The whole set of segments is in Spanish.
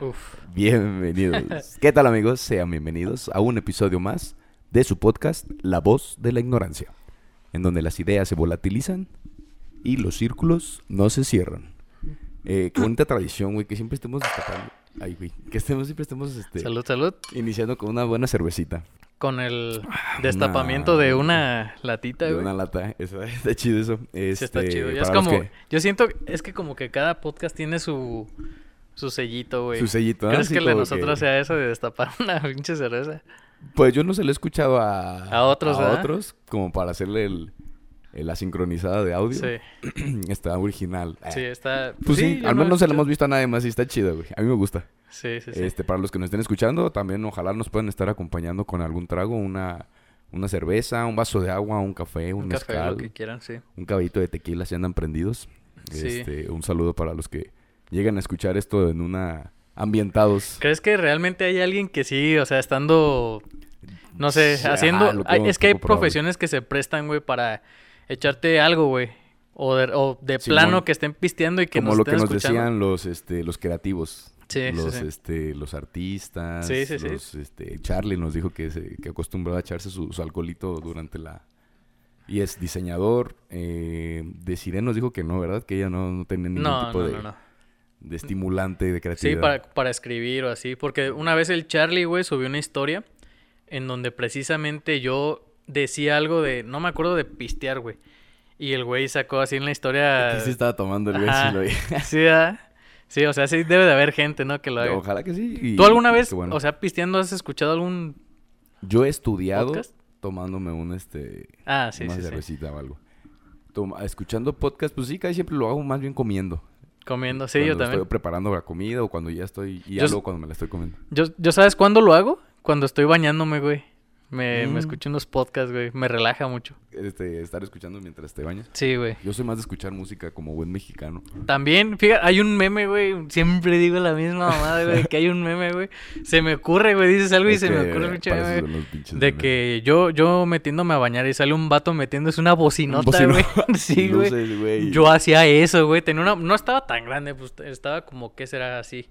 Uf. Bienvenidos. ¿Qué tal amigos? Sean bienvenidos a un episodio más de su podcast La voz de la ignorancia, en donde las ideas se volatilizan y los círculos no se cierran. Eh, qué bonita tradición, güey, que siempre estemos destapando. Ay, güey, que estemos, siempre estemos este, Salud, salud. iniciando con una buena cervecita. Con el destapamiento de una latita, De güey. una lata. Eso, está chido eso. Sí, está Este, chido. Ya es como. que- Yo siento. Es que como que cada podcast tiene su. Su sellito, güey. Su sellito, ¿no? ¿Crees Así que el de nosotros sea eso de destapar una pinche cerveza? Pues yo no se lo he escuchado a... A otros, A otros, como para hacerle el, la sincronizada de audio. Sí. está original. Sí, está. Pues sí, al no menos no se lo hemos visto a nadie más y está chido, güey. A mí me gusta. Sí, sí, sí. Este, para los que nos estén escuchando, también ojalá nos puedan estar acompañando con algún trago, una, una cerveza, un vaso de agua, un café, un, un café, mezcal, lo que quieran, sí. un caballito de tequila si andan prendidos. Sí. Este, un saludo para los que llegan a escuchar esto en una ambientados. ¿Crees que realmente hay alguien que sí, o sea, estando, no sé, Sí, ajá, haciendo... hay- es que hay poco probable. profesiones que se prestan, güey, para echarte algo, güey. O de, o de Simón. plano que estén pisteando y que Como nos lo que nos escuchando. decían los, este, los creativos. Sí, sí, los, sí. este, los artistas. Sí, sí, sí. los, este, Charlie nos dijo que, se, que acostumbraba a echarse su, su alcoholito durante la... Y es diseñador. Eh, Desiree nos dijo que no, ¿verdad? Que ella no, no tenía ningún No, tipo no, de, no, no. De estimulante de creatividad. Sí, para, para escribir o así. Porque una vez el Charlie, güey, subió una historia en donde precisamente yo decía algo de... No me acuerdo de pistear, güey. Y el güey sacó así en la historia... Sí estaba tomando el güey, sí lo vi. Sí, ¿verdad? Sí, o sea, sí debe de haber gente, ¿no? Que lo haga. Ojalá que sí. y- ¿Tú alguna y vez, bueno. o sea, pisteando, has escuchado algún Yo he estudiado podcast? tomándome un, este... Ah, sí, una sí, sí. cervecita o algo. Toma- escuchando podcast, pues sí, casi siempre lo hago más bien comiendo. Comiendo, sí, cuando yo también. estoy preparando la comida o cuando ya estoy... Y Yo algo cuando me la estoy comiendo. Yo, yo ¿sabes cuándo lo hago? Cuando estoy bañándome, güey. Me, Mm. me escucho unos podcasts, güey. Me relaja mucho. Este, estar escuchando mientras te bañas. Sí, güey. Yo soy más de escuchar música como buen mexicano. También, fíjate, hay un meme, güey. Siempre digo la misma mamada, güey. Que hay un meme, güey. Se me ocurre, güey. Dices algo y se me que ocurre pinche meme, De memes. que yo, yo metiéndome a bañar y sale un vato metiéndose una bocinota, Bocino- güey. Sí, güey. Yo hacía eso, güey. Tenía una... No estaba tan grande, pues estaba como, ¿qué será así?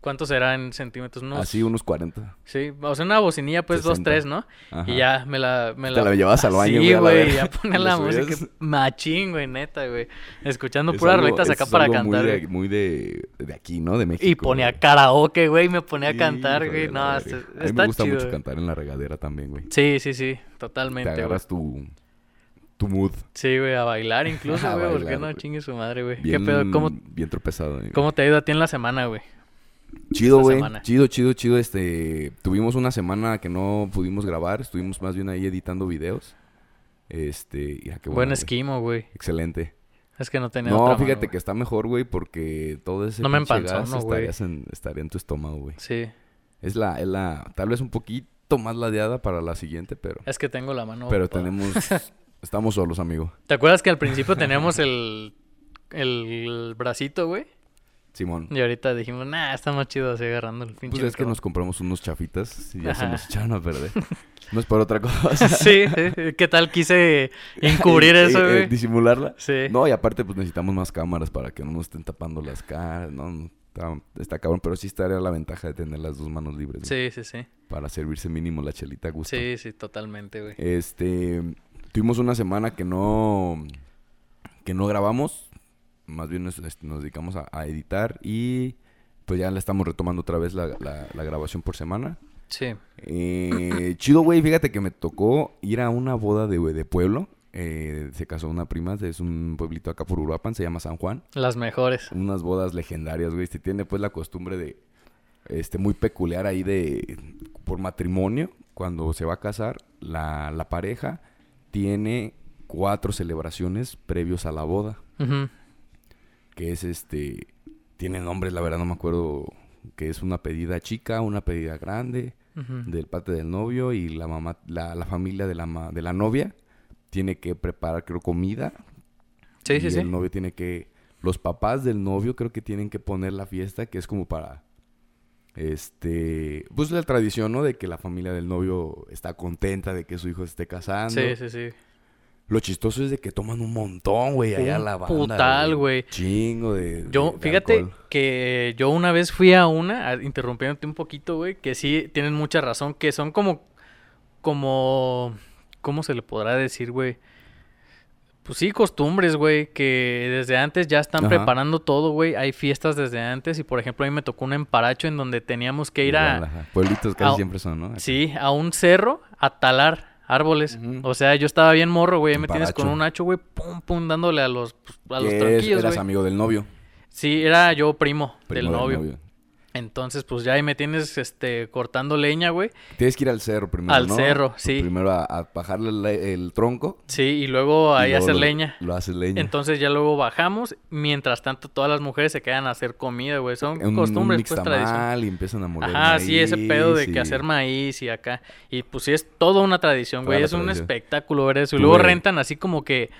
¿Cuánto será en centímetros? Unos... Así unos 40. Sí, o sea, una bocinilla, pues, dos, 60. tres, ¿no? Ajá. Y ya me la... Me Te la llevabas al baño, Sí, güey, la güey, ya ponía Y la música machín, güey, neta, güey. Escuchando Es puras algo- rolitas acá es para algo cantar, Muy de, muy de, de aquí, ¿no? De México. Y ponía güey. karaoke, güey, y me ponía a cantar, güey. la No, está, A mí está me gusta chido. mucho güey. cantar en la regadera también, güey. Sí, sí, sí, Te totalmente, güey. agarras tu, tu mood. Sí, güey, a bailar incluso, güey, porque no chingue su madre, güey. ¿Qué Bien, pedo? ¿Cómo, bien tropezado. ¿Cómo te ha ido a ti en la semana, güey? Chido, güey. Chido, chido, chido. Este, tuvimos una semana que no pudimos grabar. Estuvimos más bien ahí editando videos. Este, mira qué Buen esquimo, güey. Excelente. Es que no tenía No, otra fíjate que está mejor, güey, porque todo ese No me empanzó, no, güey. estarías en- estaría en tu estómago, güey. Sí, Es la, es la, tal vez un poquito más ladeada para la siguiente, pero, es que tengo la mano... pero tenemos, estamos solos, amigo. ¿Te acuerdas que al principio teníamos el, el bracito, güey? Simón. Y ahorita dijimos, nah, está más chido así agarrando el pinche Pues es que nos micrófono". compramos unos chafitas y ya se Ajá. nos echaron a perder. No es por otra cosa. Sí, sí. ¿Qué tal quise encubrir Eh, eso, eh, disimularla. Sí. No, y aparte, pues necesitamos más cámaras para que no nos estén tapando las caras, ¿no? Está, está cabrón, pero sí estaría la ventaja de tener las dos manos libres. Sí, sí, sí. Para servirse mínimo la chelita a gusto. Sí, sí, totalmente, güey. Este, tuvimos una semana que no, que no grabamos. Más bien nos, este, nos dedicamos a, a editar y pues ya le estamos retomando otra vez la, la- la grabación por semana. Sí. Eh, chido, güey. Fíjate que me tocó ir a una boda de, de pueblo. Eh, se casó una prima, es un pueblito acá por Uruapan, se llama San Juan. Las mejores. Unas bodas legendarias, güey. Se tiene pues la costumbre de, este, muy peculiar ahí de, por matrimonio, cuando se va a casar, la, la pareja tiene cuatro celebraciones previos a la boda. Ujú. Que es este, tiene nombres, la verdad no me acuerdo, que es una pedida chica, una pedida grande del parte del novio y la mamá, la, la familia de la, ma- de la novia tiene que preparar, creo, comida. Sí, y sí, sí. el novio tiene que, los papás del novio creo que tienen que poner la fiesta, que es como para, este, pues la tradición, ¿no? De que la familia del novio está contenta de que su hijo se esté casando. Sí, sí, sí. Lo chistoso es de que toman un montón, güey, allá Un la banda. putal, güey. Chingo de. Yo, de- fíjate alcohol. que yo una vez fui a una, interrumpiéndote un poquito, güey, que sí tienen mucha razón, que son como, como, ¿cómo se le podrá decir, güey? Pues sí, costumbres, güey, que desde antes ya están Ajá. preparando todo, güey. Hay fiestas desde antes y, por ejemplo, a mí me tocó un emparacho en donde teníamos que ir a. Pueblitos casi a- siempre son, ¿no? sí, a un cerro a talar árboles. O sea, yo estaba bien morro, güey, ahí me tienes con un hacho, güey, pum, pum, dándole a los, a los tronquillos, eras güey. amigo del novio. Sí, era yo primo, primo del novio. Entonces, pues ya ahí me tienes este cortando leña, güey. Tienes que ir al cerro primero, Al ¿no? cerro, sí. Primero a, a bajarle el, el tronco. Sí, y luego y ahí luego hacer lo- leña. Lo haces leña. Entonces ya luego bajamos. Mientras tanto, todas las mujeres se quedan a hacer comida, güey. Son un, costumbres, un pues tradición. y empiezan a moler Ajá, sí, ese pedo de que hacer maíz y acá. Y pues sí, es toda una tradición, güey. Es un espectáculo ver eso. Y luego güey. rentan así como que.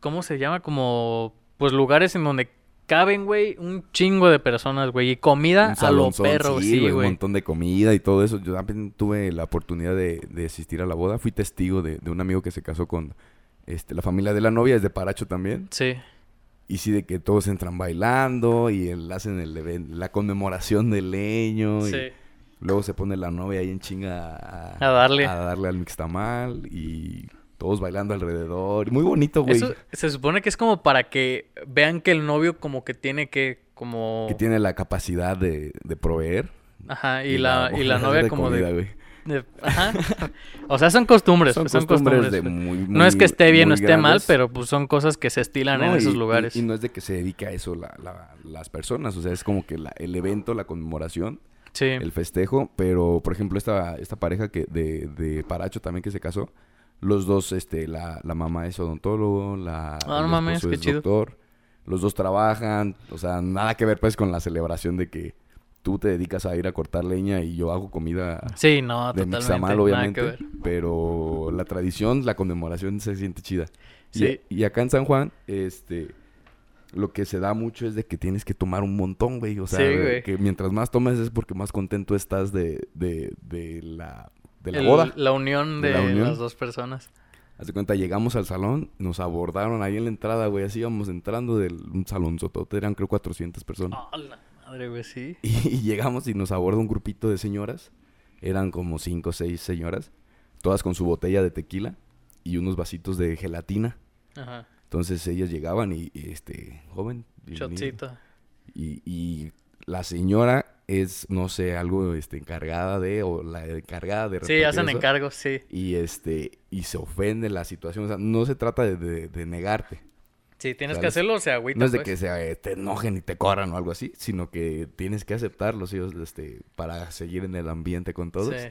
¿Cómo se llama? Como. Pues lugares en donde caben, güey, un chingo de personas, güey. Y comida un a lo salonzón, perro, sí, güey, un montón de comida y todo eso. Yo también tuve la oportunidad de, de asistir a la boda. Fui testigo de, de un amigo que se casó con este, la familia de la novia, es de Paracho también. Sí. Y sí, de que todos entran bailando y el- hacen el la conmemoración del leño. y Sí. luego se pone la novia ahí en chinga a, A darle. a darle al mixtamal y todos bailando alrededor. Muy bonito, güey. Eso se supone que es como para que vean que el novio como que tiene que como Que tiene la capacidad de, de proveer. ajá y, la, y la novia como comida, de, güey. de- ajá o sea son costumbres Son son costumbres costumbres, de muy, no es que esté bien o esté mal pero pues son cosas que se estilan No, en esos y- lugares Y, no es de que se dedique a eso la- la- las personas, o sea, es como que la- el evento, la conmemoración, sí el festejo, pero por ejemplo esta, esta pareja que de, de Paracho también que se casó, los dos, este, la, la mamá es odontólogo, la Ah, no mames, qué es chido. doctor, los dos trabajan, o sea, nada que ver pues con la celebración de que tú te dedicas a ir a cortar leña y yo hago comida sí no de totalmente Mixtamal, nada que obviamente, ver pero la tradición, la conmemoración se siente chida. Sí. Y, acá en San Juan, este, lo que se da mucho es de que tienes que tomar un montón, güey. O sea, Sí, güey. que mientras más tomes es porque más contento estás de, de, de la, de la El- boda. la unión De de, la unión. las dos personas Haz de cuenta, llegamos al salón, nos abordaron ahí en la entrada, güey. Así íbamos entrando de un salón sotote, eran creo 400 personas. oh la madre güey sí Y, llegamos y nos aborda un grupito de señoras. Eran como cinco o seis señoras. Todas con su botella de tequila y unos vasitos de gelatina. ajá Entonces ellas llegaban y, y, este, joven. bienvenido. Y, y la señora es, no sé, algo este, encargada de, o la encargada de sí hacen eso. encargos sí Y este, y se ofende la situación. O sea, no se trata de, de- de negarte. sí tienes que hacerlo o sea agüita No es de pues. que se, eh, te enojen y te corran o algo así, sino que tienes que aceptarlos ellos este, para seguir en el ambiente con todos. Sí.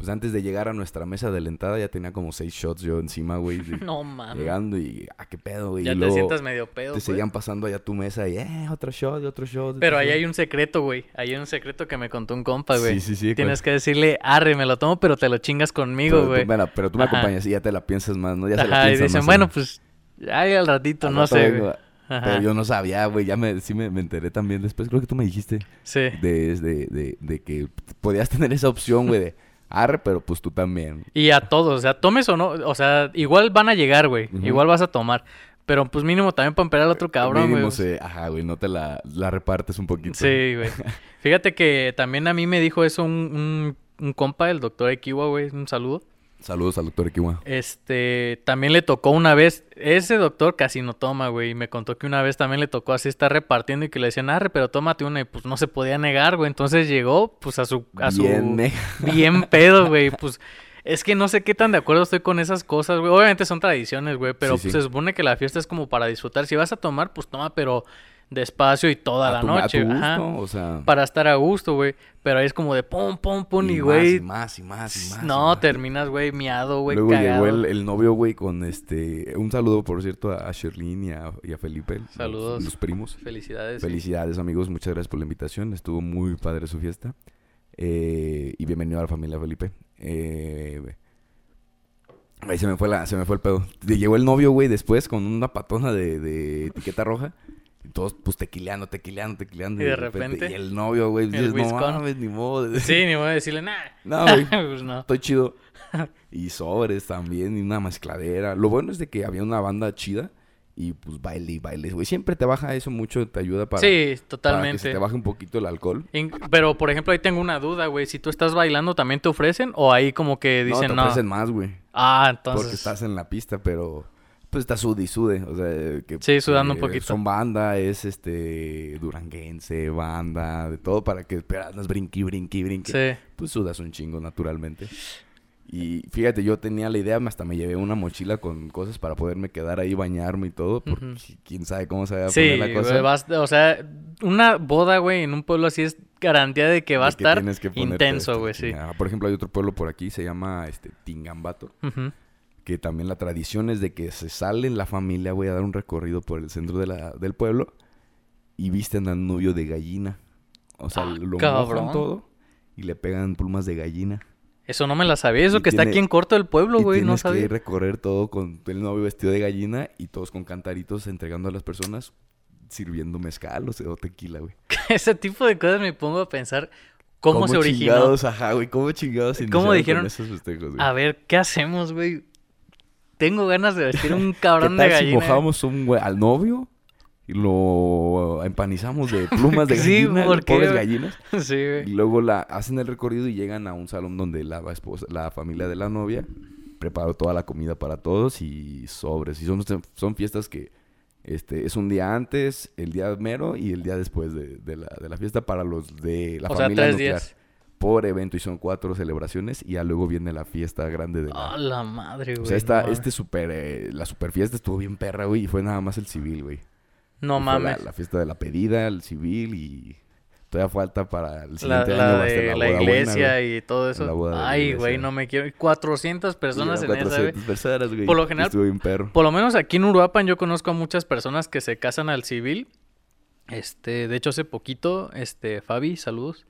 Pues antes de llegar a nuestra mesa de la entrada ya tenía como seis shots yo encima, güey. no mames Llegando y, ah, qué pedo, güey. ya y te luego sientas medio pedo te pues. seguían pasando allá a tu mesa y, eh, otro shot, otro shot. Pero otro ahí shot. hay un secreto, güey. Ahí hay un secreto que me contó un compa, güey. Sí, sí, sí. Tienes que decirle, arre, me lo tomo, pero te lo chingas conmigo, güey. bueno, pero tú me Ajá. acompañas y ya te la piensas más, ¿no? Ya se la Ajá, y dicen, más, bueno, ¿no? pues, ay, al ratito, Al no rato sé, güey. Ajá. Pero yo no sabía, güey. Ya me, sí me, me enteré también después. Creo que tú me dijiste Sí. de, de, de, de que podías tener esa opción, güey, de arre, pero pues tú también. Y a todos, o sea, tomes o no, o sea, igual van a llegar, güey. Igual vas a tomar. Pero pues mínimo también para esperar al otro cabrón, güey. Mínimo se- ajá, güey, no te la, la repartes un poquito. Sí, güey. Fíjate que también a mí me dijo eso un, un, un compa, el doctor Ekiwa, güey. Un saludo. Saludos al doctor Ekiwa. Este, también le tocó una vez, ese doctor casi no toma, güey, y me contó que una vez también le tocó así estar repartiendo y que le decían, arre, pero tómate una, y pues no se podía negar, güey, entonces llegó, pues a su, a su, Bien, pedo, güey, pues, es que no sé qué tan de acuerdo estoy con esas cosas, güey, obviamente son tradiciones, güey, pero Sí, pues, se supone que la fiesta es como para disfrutar, si vas a tomar, pues toma, pero despacio y toda a la tu, noche, a tu gusto, ajá, o sea. para estar a gusto, güey, pero ahí es como de pum, pum, pum, y güey, y más, y más, y más. y no, más. terminas, güey, miado, güey, Luego cagado. llegó el, el novio, güey, con este... Un saludo, por cierto, a Sherlyn y a, y a Felipe. los- Saludos. Los, primos. Felicidades. sí. Felicidades, amigos. Muchas gracias por la invitación. Estuvo muy padre su fiesta. Eh, y bienvenido a la familia Felipe. Eh, ahí se me fue la, se me fue el pedo. Llegó el novio, güey, después con una patona de, de etiqueta roja. Y todos, pues, tequileando, tequileando, tequileando. Y de repente, Y el novio, güey, dices, no mames, ni modo. Sí, ni voy a decirle nada. No, güey. pues no. Estoy chido. Y sobres también, y una mezcladera. Lo bueno es de que había una banda chida. Y pues baile y baile, güey. Siempre te baja eso mucho, te ayuda para, sí, para que se totalmente. te baje un poquito el alcohol. In- Pero, por ejemplo, ahí tengo una duda, güey. Si tú estás bailando, ¿también te ofrecen? ¿O ahí como que no, dicen te no? ofrecen más, güey. Ah, entonces... Porque estás en la pista, pero pues está sude y sude. O sea, que, Sí, sudando un que poquito. Son banda, es este duranguense, banda, de todo para que esperas brinqui, brinqui, brinqui. Sí. Pues sudas un chingo naturalmente. Y fíjate, yo tenía la idea, hasta me llevé una mochila con cosas para poderme quedar ahí, bañarme y todo, porque quién sabe cómo se va a Sí, poner la cosa. vas- o sea, una boda, güey, en un pueblo así es garantía de que va a que estar intenso, güey, sí. Por ejemplo, hay otro pueblo por aquí, se llama este Tingambato. Ujú. Que también la tradición es de que se sale en la familia, güey, a dar un recorrido por el centro de la, del pueblo y visten al novio de gallina. O sea, Ah, lo cabrón. mojan todo y le pegan plumas de gallina. Eso no me la sabía. Eso Y que está aquí en corto del pueblo, güey, no sabía. que recorrer todo con el novio vestido de gallina y todos con cantaritos entregando a las personas sirviendo mezcal o, sea, o tequila, güey. Ese tipo de cosas me pongo a pensar cómo, se originó. chingados, ajá, güey, cómo chingados ¿Cómo dijeron? esos festejos, güey? A ver, ¿qué hacemos, güey? Tengo ganas de vestir un ¿Qué cabrón tal de si gallina. mojamos un al novio y lo empanizamos de plumas de Sí, gallina, ¿por de qué, pobres gallinas? Sí, Y güey. luego la hacen el recorrido y llegan a un salón donde la esposa, la familia de la novia preparó toda la comida para todos y sobres. Y son, son fiestas que este es un día antes, el día mero y el día después de, de la, de la fiesta para los de la O sea, familia tres nuclear. días. Por evento y son cuatro celebraciones y ya luego viene la fiesta grande de la... La madre, güey. o sea, esta, no este super, eh, la super fiesta estuvo bien perra, güey, y fue nada más el civil, güey. No Y la- mames. La, fiesta de la pedida, el civil y todavía falta para el La, siguiente la año va a ser de la, la, buena, iglesia y todo La eso. la Ay, güey, no me quiero. 400 personas en esa, güey. 400 personas, güey. Por lo general- Estuvo bien perro. Por lo menos aquí en Uruapan yo conozco a muchas personas que se casan al civil. Este, de hecho hace poquito, este, Fabi, saludos.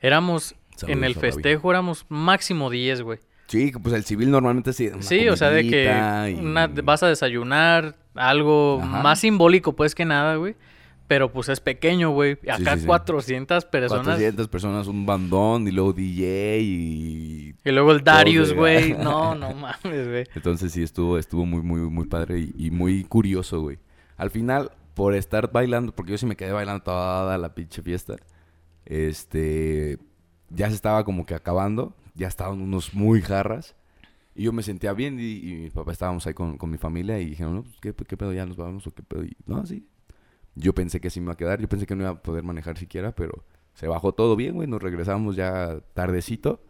Éramos en el festejo éramos máximo 10, güey. Sí, pues el civil normalmente sí. Sí, o sea, de que comidita y- una- vas a desayunar, algo Ajá. más simbólico pues que nada, güey. Pero pues es pequeño, güey. Acá sí, sí. 400 personas. 400 personas, un bandón y luego DJ y... Y luego el Darius, güey. No, no mames, güey. Entonces sí, estuvo, estuvo muy, muy, muy padre y, y muy curioso, güey. Al final, por estar bailando, porque yo sí me quedé bailando toda la pinche fiesta, este... Ya se estaba como que acabando, ya estaban unos muy jarras. Y yo me sentía bien y, mi papá estábamos ahí con, con mi familia y dijeron, no, pues, ¿qué, qué pedo? ¿Ya nos vamos o qué pedo? Y, no, sí. Yo pensé que sí me iba a quedar, yo pensé que no iba a poder manejar siquiera, pero se bajó todo bien, güey. Nos regresamos ya tardecito.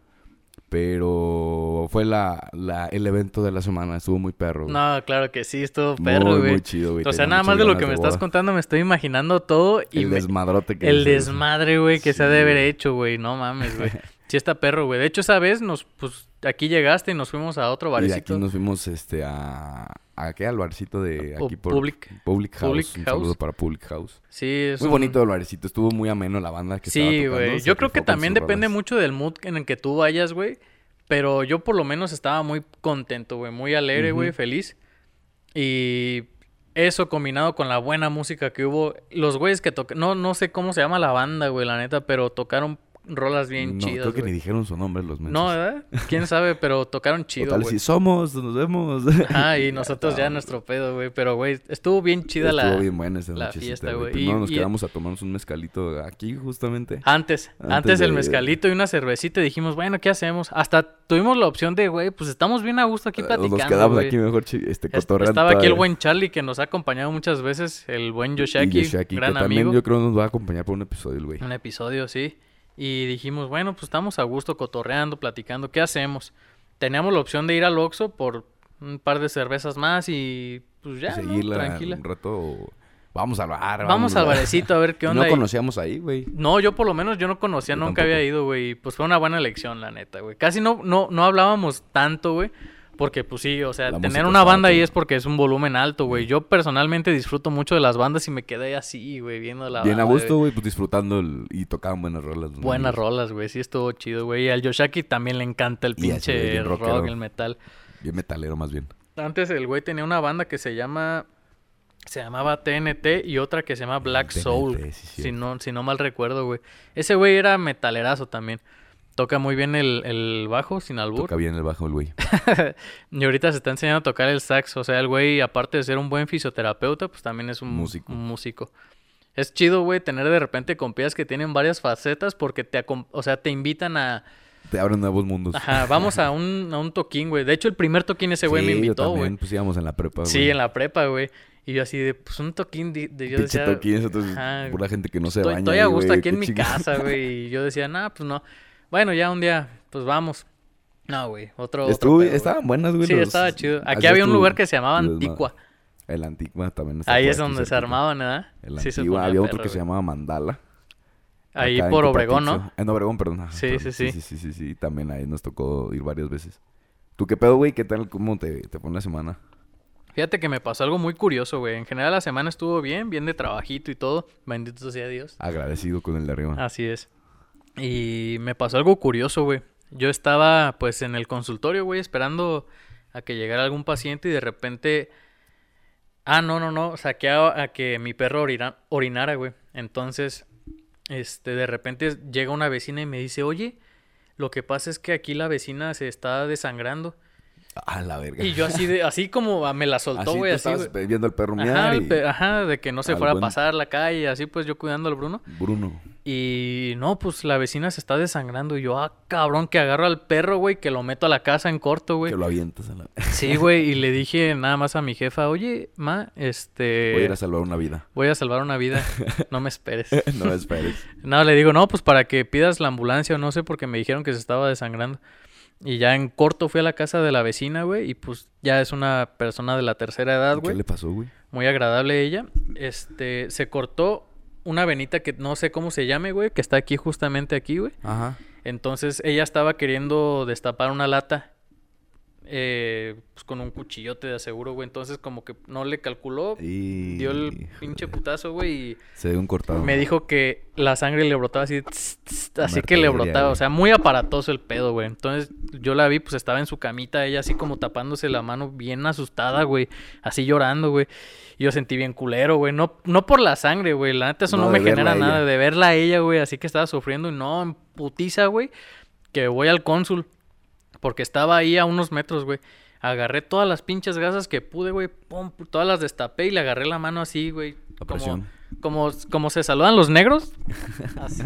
Pero fue la, la, el evento de la semana, estuvo muy perro. güey. No, claro que sí, estuvo muy, perro, güey. muy chido, güey. O sea, nada más de lo que me estás contando, me estoy imaginando todo y El me- desmadrote que el desmadre, güey, que se ha de haber hecho, güey. No mames, güey. Sí está perro, güey. De hecho, esa vez nos, pues, aquí llegaste y nos fuimos a otro Y barecito. aquí nos fuimos este, a... ¿A qué? Al barcito de aquí por... Public. Public House. Public un House. saludo para Public House. Sí, es Muy un- bonito el barecito. Estuvo muy ameno la banda que Sí, güey. Yo creo que también depende mucho del mood en el que tú vayas, güey. Pero yo por lo menos estaba muy contento, güey. Muy alegre, güey. Feliz. Y eso combinado con la buena música que hubo. Los güeyes que tocaron... No, no sé cómo se llama la banda, güey, la neta. Pero tocaron rolas bien no, chidas, creo que ni dijeron su nombre los mensos. No, ¿verdad? ¿Quién sabe? Pero tocaron chido, Total, si somos, nos vemos. Ajá, y nosotros ya nuestro pedo, güey. Pero, güey, estuvo bien chida Estuvo la... bien buena esa la fiesta, güey. Primero Y- nos y- quedamos a tomarnos un mezcalito aquí, justamente. Antes, antes, Antes el mezcalito y una cervecita y dijimos, bueno, ¿qué hacemos? Hasta tuvimos la opción de, güey, pues estamos bien a gusto aquí Eh, platicando, Nos quedamos aquí mejor este, Es- cotorreando Estaba aquí el buen Charlie que nos ha acompañado muchas veces, el buen Yoshaki, Y Yoshaki, gran que también amigo. yo creo nos va a acompañar por un episodio, güey. Un episodio, sí. Y dijimos, bueno, pues estamos a gusto cotorreando, platicando, ¿qué hacemos? Teníamos la opción de ir al Oxxo por un par de cervezas más y pues ya, ¿no? Seguirla tranquila. un rato. Vamos al bar. Vamos al barecito a ver qué onda. No conocíamos ahí, güey. No, yo por lo menos yo no conocía, Yo nunca tampoco. había ido, güey. Pues fue una buena elección, la neta, güey. Casi no, no, no hablábamos tanto, güey. Porque, pues sí, o sea, La tener una banda ahí es porque es un volumen alto, güey. Yo personalmente disfruto mucho de las bandas y me quedé así, güey, viendo la Bien a gusto, güey. pues disfrutando el- y tocaban buenas rolas. Buenas rolas, güey. Sí estuvo chido, güey. Y al Yoshaki también le encanta el ese pinche rock, rockero. el metal. Bien metalero, más bien. Antes el güey tenía una banda que se llama Se llamaba TNT y otra que se llama Black TNT, Soul. sí, si, no, si no mal recuerdo, güey. Ese güey era metalerazo también. Toca muy bien el, el bajo, sin albur. Toca bien el bajo el güey. y ahorita se está enseñando a tocar el sax. O sea, el güey, aparte de ser un buen fisioterapeuta, pues también es un Músico. un músico. Es chido, güey, tener de repente compias que tienen varias facetas porque te, o sea, te invitan a... Te abren nuevos mundos. Ajá, vamos a un, a un toquín, güey. De hecho, el primer toquín ese güey Sí, me invitó, güey. Pues íbamos en la prepa, güey. Sí, en la prepa, güey. Y yo así de, pues un toquín de, de- yo decía... toquín, entonces, ajá, pura gente que no se estoy, baña. estoy a gusto aquí en mi casa, güey. Y yo decía, nah, pues no. Bueno, ya un día, pues vamos. No, güey, otro, otro Estuvo, güey. estaban buenas, güey. Sí, los- estaba chido. Aquí había un lugar que se llamaba. Antigua. El Antigua también está Ahí es donde se armaban, ¿verdad? El Sí, Antigua. Había otro perro, que se güey. llamaba Mandala. Ahí por Obregón, ¿no? En Obregón, perdón. Sí, sí, sí. Sí, sí, sí, sí. También ahí nos tocó ir varias veces. ¿Tú qué pedo, güey? ¿Qué tal? ¿Cómo te, te fue la semana? Fíjate que me pasó algo muy curioso, güey. En general la semana estuvo bien, bien de trabajito y todo. Bendito sea Dios. Agradecido con el de arriba. Así es. Y me pasó algo curioso, güey. Yo estaba, pues, en el consultorio, güey, esperando a que llegara algún paciente y de repente... Ah, no, no, no. Saqué a, que mi perro orina- orinara, güey. Entonces, este, de repente llega una vecina y me dice, oye, lo que pasa es que aquí la vecina se está desangrando. A la verga. Y yo así de, así como ah, me la soltó, Así güey, así, estabas viendo al perro Ajá, miar y... pe- ajá, de que no se fuera a pasar la calle, así pues yo cuidando al Bruno. Bruno. Y no, pues la vecina se está desangrando. Y yo, ah, cabrón, que agarro al perro, güey, que lo meto a la casa en corto, güey. Que lo avientas a la... Sí, güey, y le dije nada más a mi jefa, oye, ma, este... Voy a ir a salvar una vida. voy a salvar una vida, no me esperes. no me esperes. No, le digo, no, pues para que pidas la ambulancia o no sé, porque me dijeron que se estaba desangrando. Y ya en corto fui a la casa de la vecina, güey, y pues ya es una persona de la tercera edad, ¿Qué güey. le pasó, güey? Muy agradable ella. Este, se cortó una venita que no sé cómo se llame, güey, que está aquí justamente aquí, güey. Ajá. Entonces ella estaba queriendo destapar una lata eh, pues con un cuchillote de aseguro, güey. Entonces como que no le calculó, Y... dio el pinche putazo, güey, y Se dio un cortado. me dijo que la sangre le brotaba así, tss, tss, así que le brotaba, güey. o sea, muy aparatoso el pedo, güey. Entonces yo la vi, pues estaba en su camita, ella así como tapándose la mano, bien asustada, güey, así llorando, güey. Y Yo sentí bien culero, güey. No, no por la sangre, güey. La neta, eso No, me genera nada. De verla a ella, güey. Así que estaba sufriendo y no, en putiza, güey. Que voy al cónsul. Porque estaba ahí a unos metros, güey. Agarré todas las pinches gasas que pude, güey. Pum, todas las destapé y le agarré la mano así, güey. Como, como, como se saludan los negros. Así.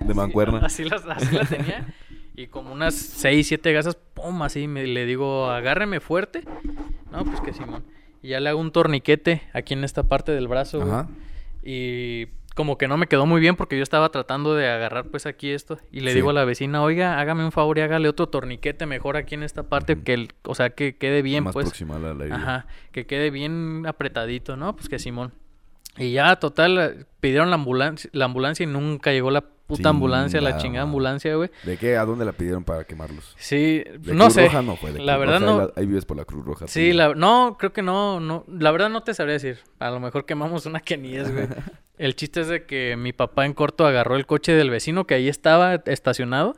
De mancuerna. Así, las, así tenía. Y como unas 6, 7 gasas, pum, así me, le digo, agárreme fuerte. No, pues que Simón. Y ya le hago un torniquete aquí en esta parte del brazo, güey. Ajá. Y como que no me quedó muy bien porque yo estaba tratando de agarrar pues aquí esto. Y le Sí. digo a la vecina, oiga, hágame un favor y hágale otro torniquete mejor aquí en esta parte. Que el, o sea, que quede bien, Más pues. proximal a la. Ajá, que quede bien apretadito, ¿no? Pues que Simón. Y ya, total, eh, pidieron la ambulancia, la ambulancia y nunca llegó la puta ambulancia, la Chingada ambulancia, güey. ¿De qué? ¿A dónde la pidieron para quemarlos? Sí, ¿De no Cruz sé. Roja no fue? de la Cruz verdad Roja, no. Ahí, la- ahí vives por la Cruz Roja. Sí, la, no, creo que no, no, la verdad no te sabría decir. A lo mejor quemamos una que ni es, güey. El chiste es de que mi papá en corto agarró el coche del vecino que ahí estaba estacionado,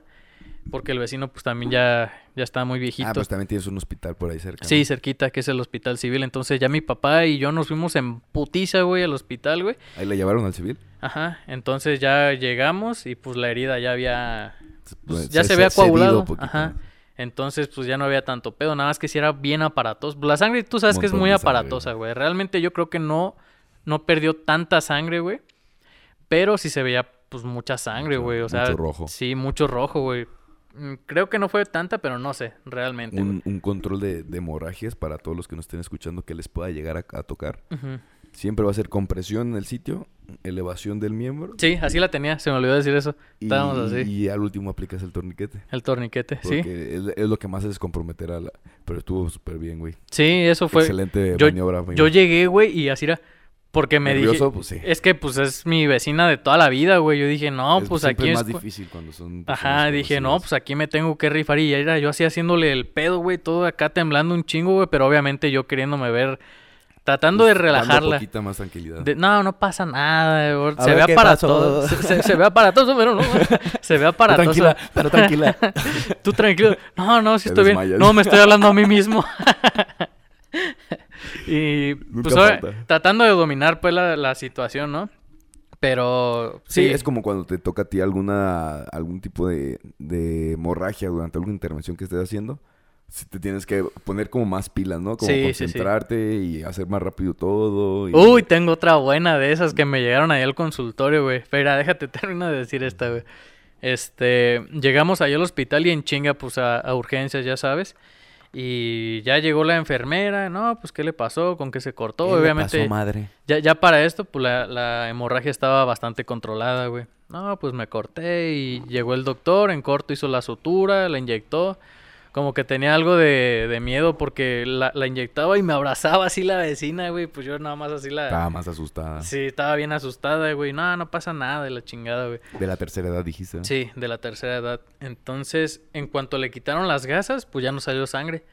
porque el vecino pues también ya, ya estaba muy viejito. Ah, pues también tienes un hospital por ahí cerca. Sí, ¿no? cerquita, que es el hospital civil. Entonces ya mi papá y yo nos fuimos en putiza, güey, al hospital, güey. Ahí la llevaron al civil. Ajá, entonces ya llegamos y pues la herida ya había, pues, Pues, ya se, se- había coagulado. poquito, Ajá. ¿no? Entonces pues ya no había tanto pedo, nada más que si era bien aparatoso. La sangre tú sabes que es muy aparatosa, güey. Realmente yo creo que no, no perdió tanta sangre, güey. Pero sí se veía pues mucha sangre, güey. O sea, mucho rojo. Sí, mucho rojo, güey. Mm, Creo que no fue tanta, pero no sé, realmente. Un, un control de, de hemorragias para todos los que nos estén escuchando que les pueda llegar a, a tocar. Siempre va a ser compresión en el sitio, elevación del miembro. Sí, así la tenía, se me olvidó decir eso. Y, Estábamos así. y al último aplicas el torniquete. El torniquete, sí. Es, es lo que más es comprometer a la... Pero estuvo súper bien, güey. Sí, eso fue. Excelente yo- maniobra, amigo. Yo llegué, güey, y así era. Porque me Nervioso, dije. pues sí. Es que, pues, es mi vecina de toda la vida, güey. Yo dije, no, Es- pues aquí es es. más difícil cuando son... Ajá, dije, no, pues aquí me tengo que rifar. Y ya era yo así haciéndole el pedo, güey, todo acá temblando un chingo, güey. Pero obviamente yo queriéndome ver. Tratando de Pues, dando relajarla. poquita más tranquilidad. De- no, no pasa nada, güey. Se ver ve aparatoso. Se, se, se ve aparatoso, pero no. Se ve aparatoso. tranquila, pero tranquila. Tú tranquilo. No, no, sí Te estoy bien. No, me estoy hablando a mí mismo. y pues tratando de dominar pues la, la situación, ¿no? Pero Sí, sí, es como cuando te toca a ti alguna algún tipo de, de hemorragia durante alguna intervención que estés haciendo. Si te tienes que poner como más pilas, ¿no? Como Sí, sí, sí. concentrarte y hacer más rápido todo. y- Uy, tengo otra buena de esas que me llegaron ahí al consultorio, güey. Espera, déjate terminar de decir esta, güey. Este, llegamos ahí al hospital y en chinga, pues a, a urgencias, ya sabes. Y ya llegó la enfermera, no, pues qué le pasó, con qué se cortó. ¿Qué le Obviamente, pasó, madre? ya, ya para esto, pues la, la hemorragia estaba bastante controlada, güey. No, pues me corté y llegó el doctor, en corto hizo la sutura, la inyectó. Como que tenía algo de, de miedo porque la, la inyectaba y me abrazaba así la vecina, güey. Pues yo nada más así la... Estaba más asustada. Sí, estaba bien asustada, güey. No, no pasa nada de la chingada, güey. De la tercera edad dijiste. Sí, de la tercera edad. Entonces, en cuanto le quitaron las gasas, pues ya no salió sangre.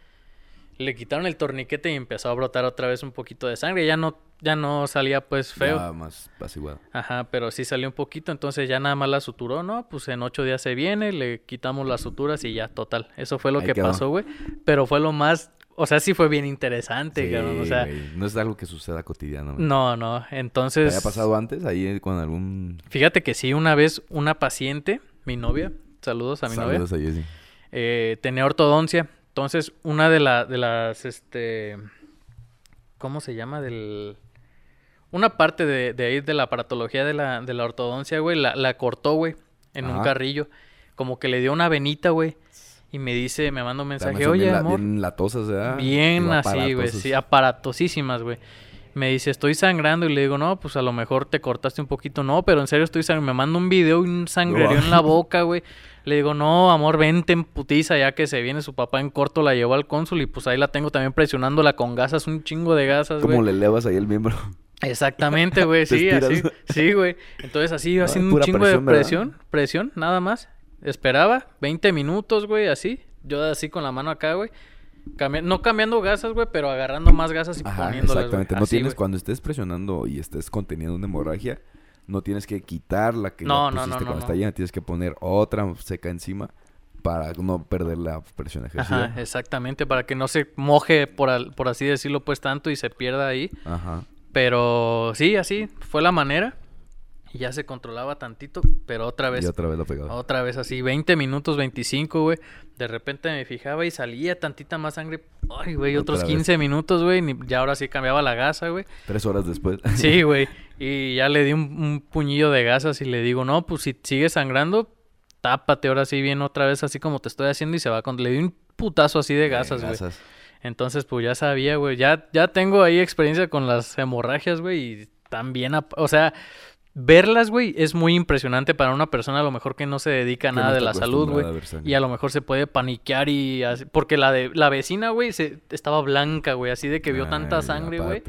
Le quitaron el torniquete y empezó a brotar otra vez un poquito de sangre. Ya no, ya no salía pues feo. Ya más apaciguado. Ajá, pero sí salió un poquito, entonces ya nada más la suturó, ¿no? Pues en ocho días se viene, le quitamos las suturas y ya, total. Eso fue lo Ahí que quedó. pasó, güey. Pero fue lo más, o sea, sí fue bien interesante, Sí, cabrón. O sea, güey, no es algo que suceda cotidianamente. no, no. ¿Te Entonces, había pasado antes ahí con algún... fíjate que sí, una vez una paciente, mi novia, saludos a mi novia, Saludos a Jessie. eh, tenía ortodoncia. Entonces, una de, la, de las, este, ¿cómo se llama? Del... Una parte de, de ahí de la aparatología de la, de la ortodoncia, güey, la, la cortó, güey, en un carrillo. Como que le dio una venita, güey. Y me dice, me manda un mensaje, oye, bien, la- amor. bien latosas, ¿verdad? Bien así, güey, sí, aparatosísimas, güey. Me dice, estoy sangrando y le digo, no, pues a lo mejor te cortaste un poquito. No, pero en serio estoy sangrando. Me manda un video y un sangrerío en la boca, güey. Le digo, no, amor, vente en putiza ya que se viene su papá en corto, la llevó al cónsul y pues ahí la tengo también presionándola con gasas, un chingo de gasas, ¿Cómo güey. le elevas ahí el miembro? Exactamente, güey, sí, así. Sí, güey. Entonces así, Ay, haciendo un chingo presión, de ¿verdad? presión, presión, nada más. Esperaba 20 minutos, güey, así. Yo así con la mano acá, güey. Cambi- no cambiando gasas, güey, pero agarrando más gasas y Ajá, poniéndolas, exactamente. No Así, tienes, cuando estés presionando y estés conteniendo una hemorragia, no tienes que quitar la que No, ya no, pusiste no, no, cuando está llena. Tienes que poner otra seca encima para no perder la presión ejercida. Ajá, exactamente, para que no se moje, por, al- por así decirlo, pues tanto y se pierda ahí. Ajá. Pero sí, así fue la manera. Y ya se controlaba tantito, pero otra vez Y otra vez lo pegaba. Otra vez así, 20 minutos, 25, güey. De repente me fijaba y salía tantita más sangre. Ay, güey, otros vez. 15 minutos, güey. Ya ahora sí cambiaba la gasa, güey. Tres horas después. Sí, güey. Y ya le di un, un puñillo de gasas y le digo, no, pues si sigue sangrando, tápate ahora sí bien otra vez así como te estoy haciendo y se va con... Le di un putazo así de gasas, güey. Gasas. Entonces, pues ya sabía, güey. Ya, ya tengo ahí experiencia con las hemorragias, güey. Y también, o sea, verlas, güey, es muy impresionante para una persona a lo mejor que no se dedica a nada no de la salud, güey. Y a lo mejor se puede paniquear y... así- porque la de la vecina, güey, se, estaba blanca, güey. Así de que vio tanta sangre, güey.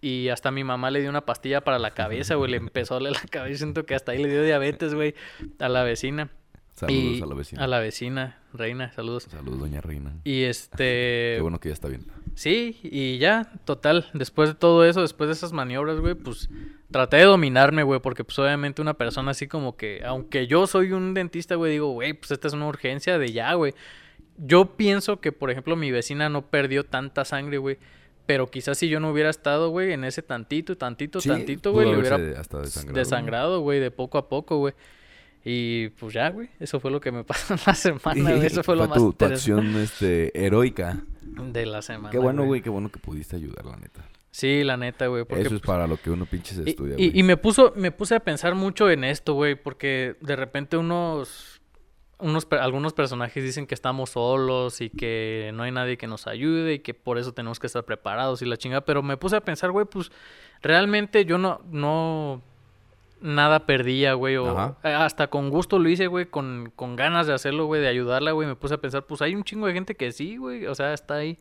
Y hasta mi mamá le dio una pastilla para la cabeza, güey. Le empezó a la cabeza. Siento que hasta ahí le dio diabetes, güey, a la vecina. Saludos Y- a la vecina. A la vecina, reina, saludos. Saludos, doña Reina. Y este... Qué bueno que ya está bien. Sí, y ya, total, después de todo eso, después de esas maniobras, güey, pues traté de dominarme, güey, porque pues obviamente una persona así como que, aunque yo soy un dentista, güey, digo, güey, pues esta es una urgencia de ya, güey. Yo pienso que, por ejemplo, mi vecina no perdió tanta sangre, güey, pero quizás si yo no hubiera estado, güey, en ese tantito, tantito, Sí, tantito, güey, le hubiera hasta desangrado. güey, de poco a poco, güey. Y pues ya, güey, eso fue lo que me pasó en la semana, güey, eso fue lo más tu, tu acción este, heroica. De la semana. Qué bueno, güey, qué bueno que pudiste ayudar, la neta. Sí, la neta, güey, porque Eso es para lo que uno pinche se estudia, y, güey. y me puso, me puse a pensar mucho en esto, güey, porque de repente unos, unos, algunos personajes dicen que estamos solos y que no hay nadie que nos ayude y que por eso tenemos que estar preparados y la chingada, pero me puse a pensar, güey, pues realmente yo no, no, nada perdía, güey, o Ajá. eh, hasta con gusto lo hice, güey, con, con ganas de hacerlo, güey, de ayudarla, güey, me puse a pensar, pues hay un chingo de gente que sí, güey, o sea, está ahí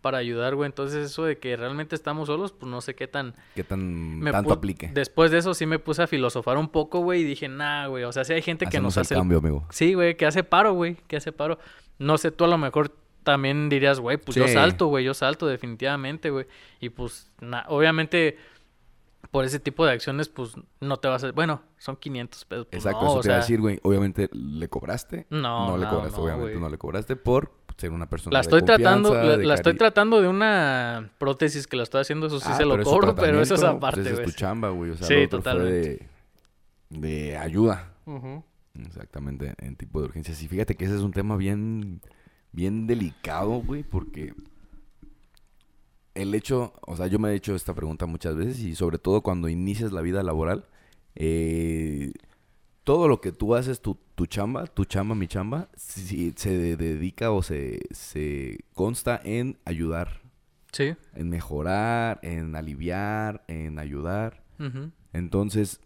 para ayudar, güey, entonces eso de que realmente estamos solos, pues no sé qué tan ¿Qué tan me tanto aplique? Después de eso sí me puse a filosofar un poco, güey, y dije, nah, güey, o sea, si hay gente que nos el hace... cambio, amigo. Sí, güey, que hace paro, güey, que hace paro. No sé, tú a lo mejor también dirías, güey, pues yo Sí. salto, güey, yo salto definitivamente, güey. Y pues, na- obviamente, por ese tipo de acciones, pues no te vas a... Bueno, son 500 pesos. pues, Exacto, no, eso o te iba a decir, güey. Obviamente, ¿le cobraste? No, le no, cobraste, no, obviamente güey. no le cobraste por ser una persona La de estoy tratando, confianza, la, de la estoy tratando de una prótesis que la estoy haciendo, eso sí Ah, se lo cobro, pero eso es tratamiento, aparte, pues, esa es tu chamba, güey. O sea, Sí, lo otro fue totalmente. de, de ayuda. Exactamente, en tipo de urgencias. Y fíjate que ese es un tema bien, bien delicado, güey, porque el hecho, o sea, yo me he hecho esta pregunta muchas veces y sobre todo cuando inicias la vida laboral, eh, todo lo que tú haces, tu, tu chamba, tu chamba, mi chamba, si, se de- dedica o se, se consta en ayudar, Sí. en mejorar, en aliviar, en ayudar. Entonces,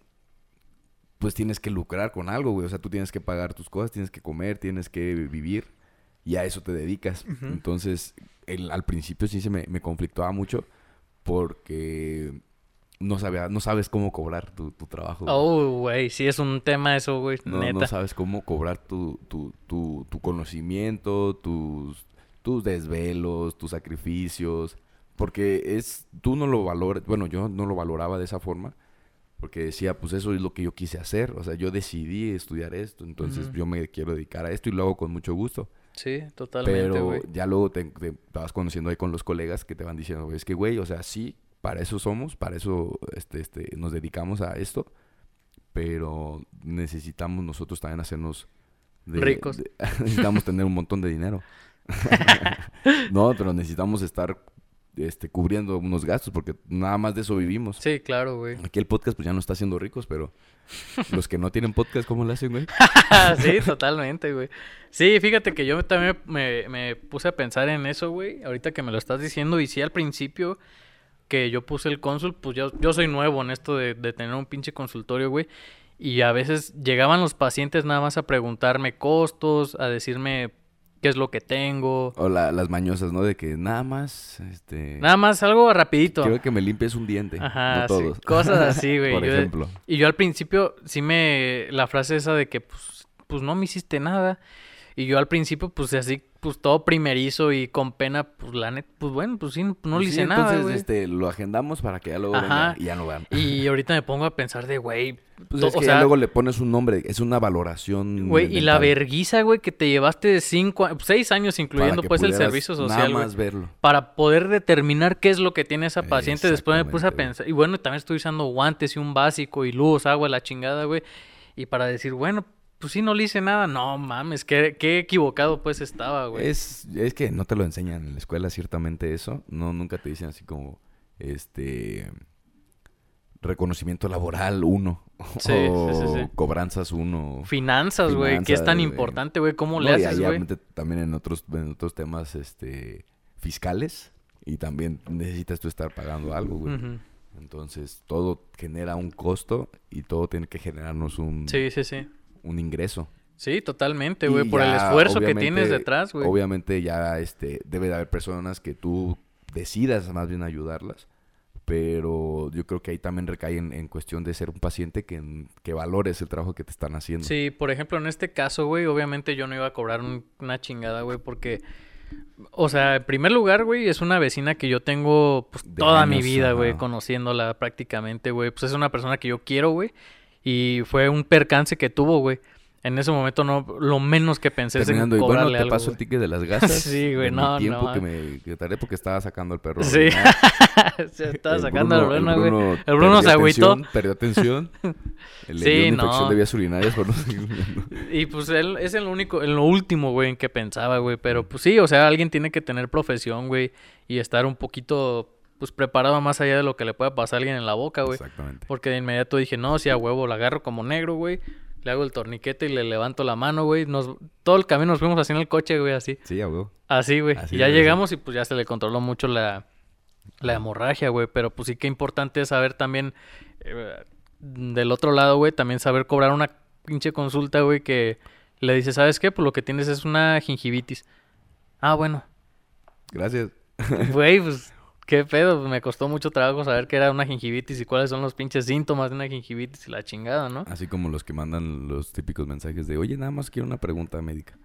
pues tienes que lucrar con algo, güey. O sea, tú tienes que pagar tus cosas, tienes que comer, tienes que vivir y a eso te dedicas. Entonces, el- al principio sí se me, me conflictuaba mucho porque no, sabía, no sabes cómo cobrar tu, tu trabajo. güey. Oh, güey, sí es un tema eso, güey, no, neta. no sabes cómo cobrar tu, tu, tu, tu conocimiento, tus, tus desvelos, tus sacrificios. Porque es, tú no lo valoras, bueno, yo no lo valoraba de esa forma. Porque decía, pues eso es lo que yo quise hacer. O sea, yo decidí estudiar esto. Entonces yo me quiero dedicar a esto y lo hago con mucho gusto. Sí, totalmente, Pero güey. ya luego te, te vas conociendo ahí con los colegas que te van diciendo, "Güey, es que, güey, o sea, sí, para eso somos, para eso este, este, nos dedicamos a esto, pero necesitamos nosotros también hacernos de- Ricos. de- necesitamos tener un montón de dinero. no, pero necesitamos estar este, cubriendo unos gastos porque nada más de eso vivimos. Sí, claro, güey. Aquí el podcast pues ya no está haciendo ricos, pero los que no tienen podcast, ¿cómo lo hacen, güey? sí, totalmente, güey. Sí, fíjate que yo también me, me puse a pensar en eso, güey. Ahorita que me lo estás diciendo, y sí al principio que yo puse el cónsul, pues yo, yo soy nuevo en esto de, de tener un pinche consultorio, güey. Y a veces llegaban los pacientes nada más a preguntarme costos, a decirme qué es lo que tengo. O la- las mañosas, ¿no? De que nada más, este... Nada más algo rapidito. Quiero que me limpies un diente. Ajá, no sí, todos. cosas así, güey. Por Yo- ejemplo. Y yo al principio sí me... La frase esa de que pues, pues no me hiciste nada. Y yo al principio pues así, pues todo primerizo y con pena, pues la neta, pues bueno, pues sí, no le Sí, hice nada, Entonces, este, lo agendamos para que ya luego Ajá. venga y ya no vean. Y ahorita me pongo a pensar de, güey, Pues es o que sea, ya luego le pones un nombre, es una valoración. güey, y la verguiza, güey, que te llevaste de cinco, seis años, incluyendo pues el servicio Nada social, güey. más verlo. para poder determinar qué es lo que tiene esa paciente. Después me puse a pensar, y bueno, también estoy usando guantes y un básico y luz, agua, la chingada, güey. Y para decir, bueno, pues sí, no le hice nada. No mames, qué, qué equivocado pues estaba, güey. Es, es que no te lo enseñan en la escuela, ciertamente eso. No, nunca te dicen así como, este, reconocimiento laboral uno. Sí, o sí, sí, cobranzas uno. Finanzas, güey, que es tan importante, güey. ¿Cómo No, le haces, güey? obviamente también en otros, en otros temas, este, fiscales. Y también necesitas tú estar pagando algo, güey. Entonces, todo genera un costo y todo tiene que generarnos un, Sí, sí, sí. Un ingreso. Sí, totalmente, güey. Por el esfuerzo que tienes detrás, güey. Obviamente ya este, debe de haber personas que tú decidas más bien ayudarlas. Pero yo creo que ahí también recae en, en cuestión de ser un paciente que, que valores el trabajo que te están haciendo. Sí, por ejemplo, en este caso, güey, obviamente yo no iba a cobrar un- una chingada, güey, porque, o sea, en primer lugar, güey, es una vecina que yo tengo pues, toda mi vida, güey, conociéndola prácticamente, güey. Pues es una persona que yo quiero, güey, y fue un percance que tuvo, güey. En ese momento no, lo menos que pensé Terminando, es y en bueno, cobrarle te algo, paso el güey. ticket de las gasas. Sí, güey, no, tiempo no. que me que tardé porque estaba sacando el perro. Sí. Se estaba El sacando el Bruno, güey. Bruno El Bruno se agüitó. Perdió atención. Le Sí, dio una infección no. de vías urinarias por. Y pues él es el único, en lo último, güey, en que pensaba, güey. Pero pues sí, o sea, alguien tiene que tener profesión, güey. Y estar un poquito, pues preparado más allá de lo que le pueda pasar a alguien en la boca, güey. Exactamente. Porque de inmediato dije, no, si a huevo la agarro como negro, güey. Le hago el torniquete y le levanto la mano, güey. Nos, todo el camino nos fuimos así en el coche, güey, así. Sí, ya, güey. Así, güey. Así Y ya llegamos y pues ya se le controló mucho la, la hemorragia, güey. Pero pues sí que importante es saber también, eh, del otro lado, güey, también saber cobrar una pinche consulta, güey, que le dice, ¿sabes qué? Pues lo que tienes es una gingivitis. Ah, bueno. Gracias. Güey, pues, ¿qué pedo? Pues me costó mucho trabajo saber que era una gingivitis y cuáles son los pinches síntomas de una gingivitis y la chingada, ¿no? Así como los que mandan los típicos mensajes de, oye, nada más quiero una pregunta médica.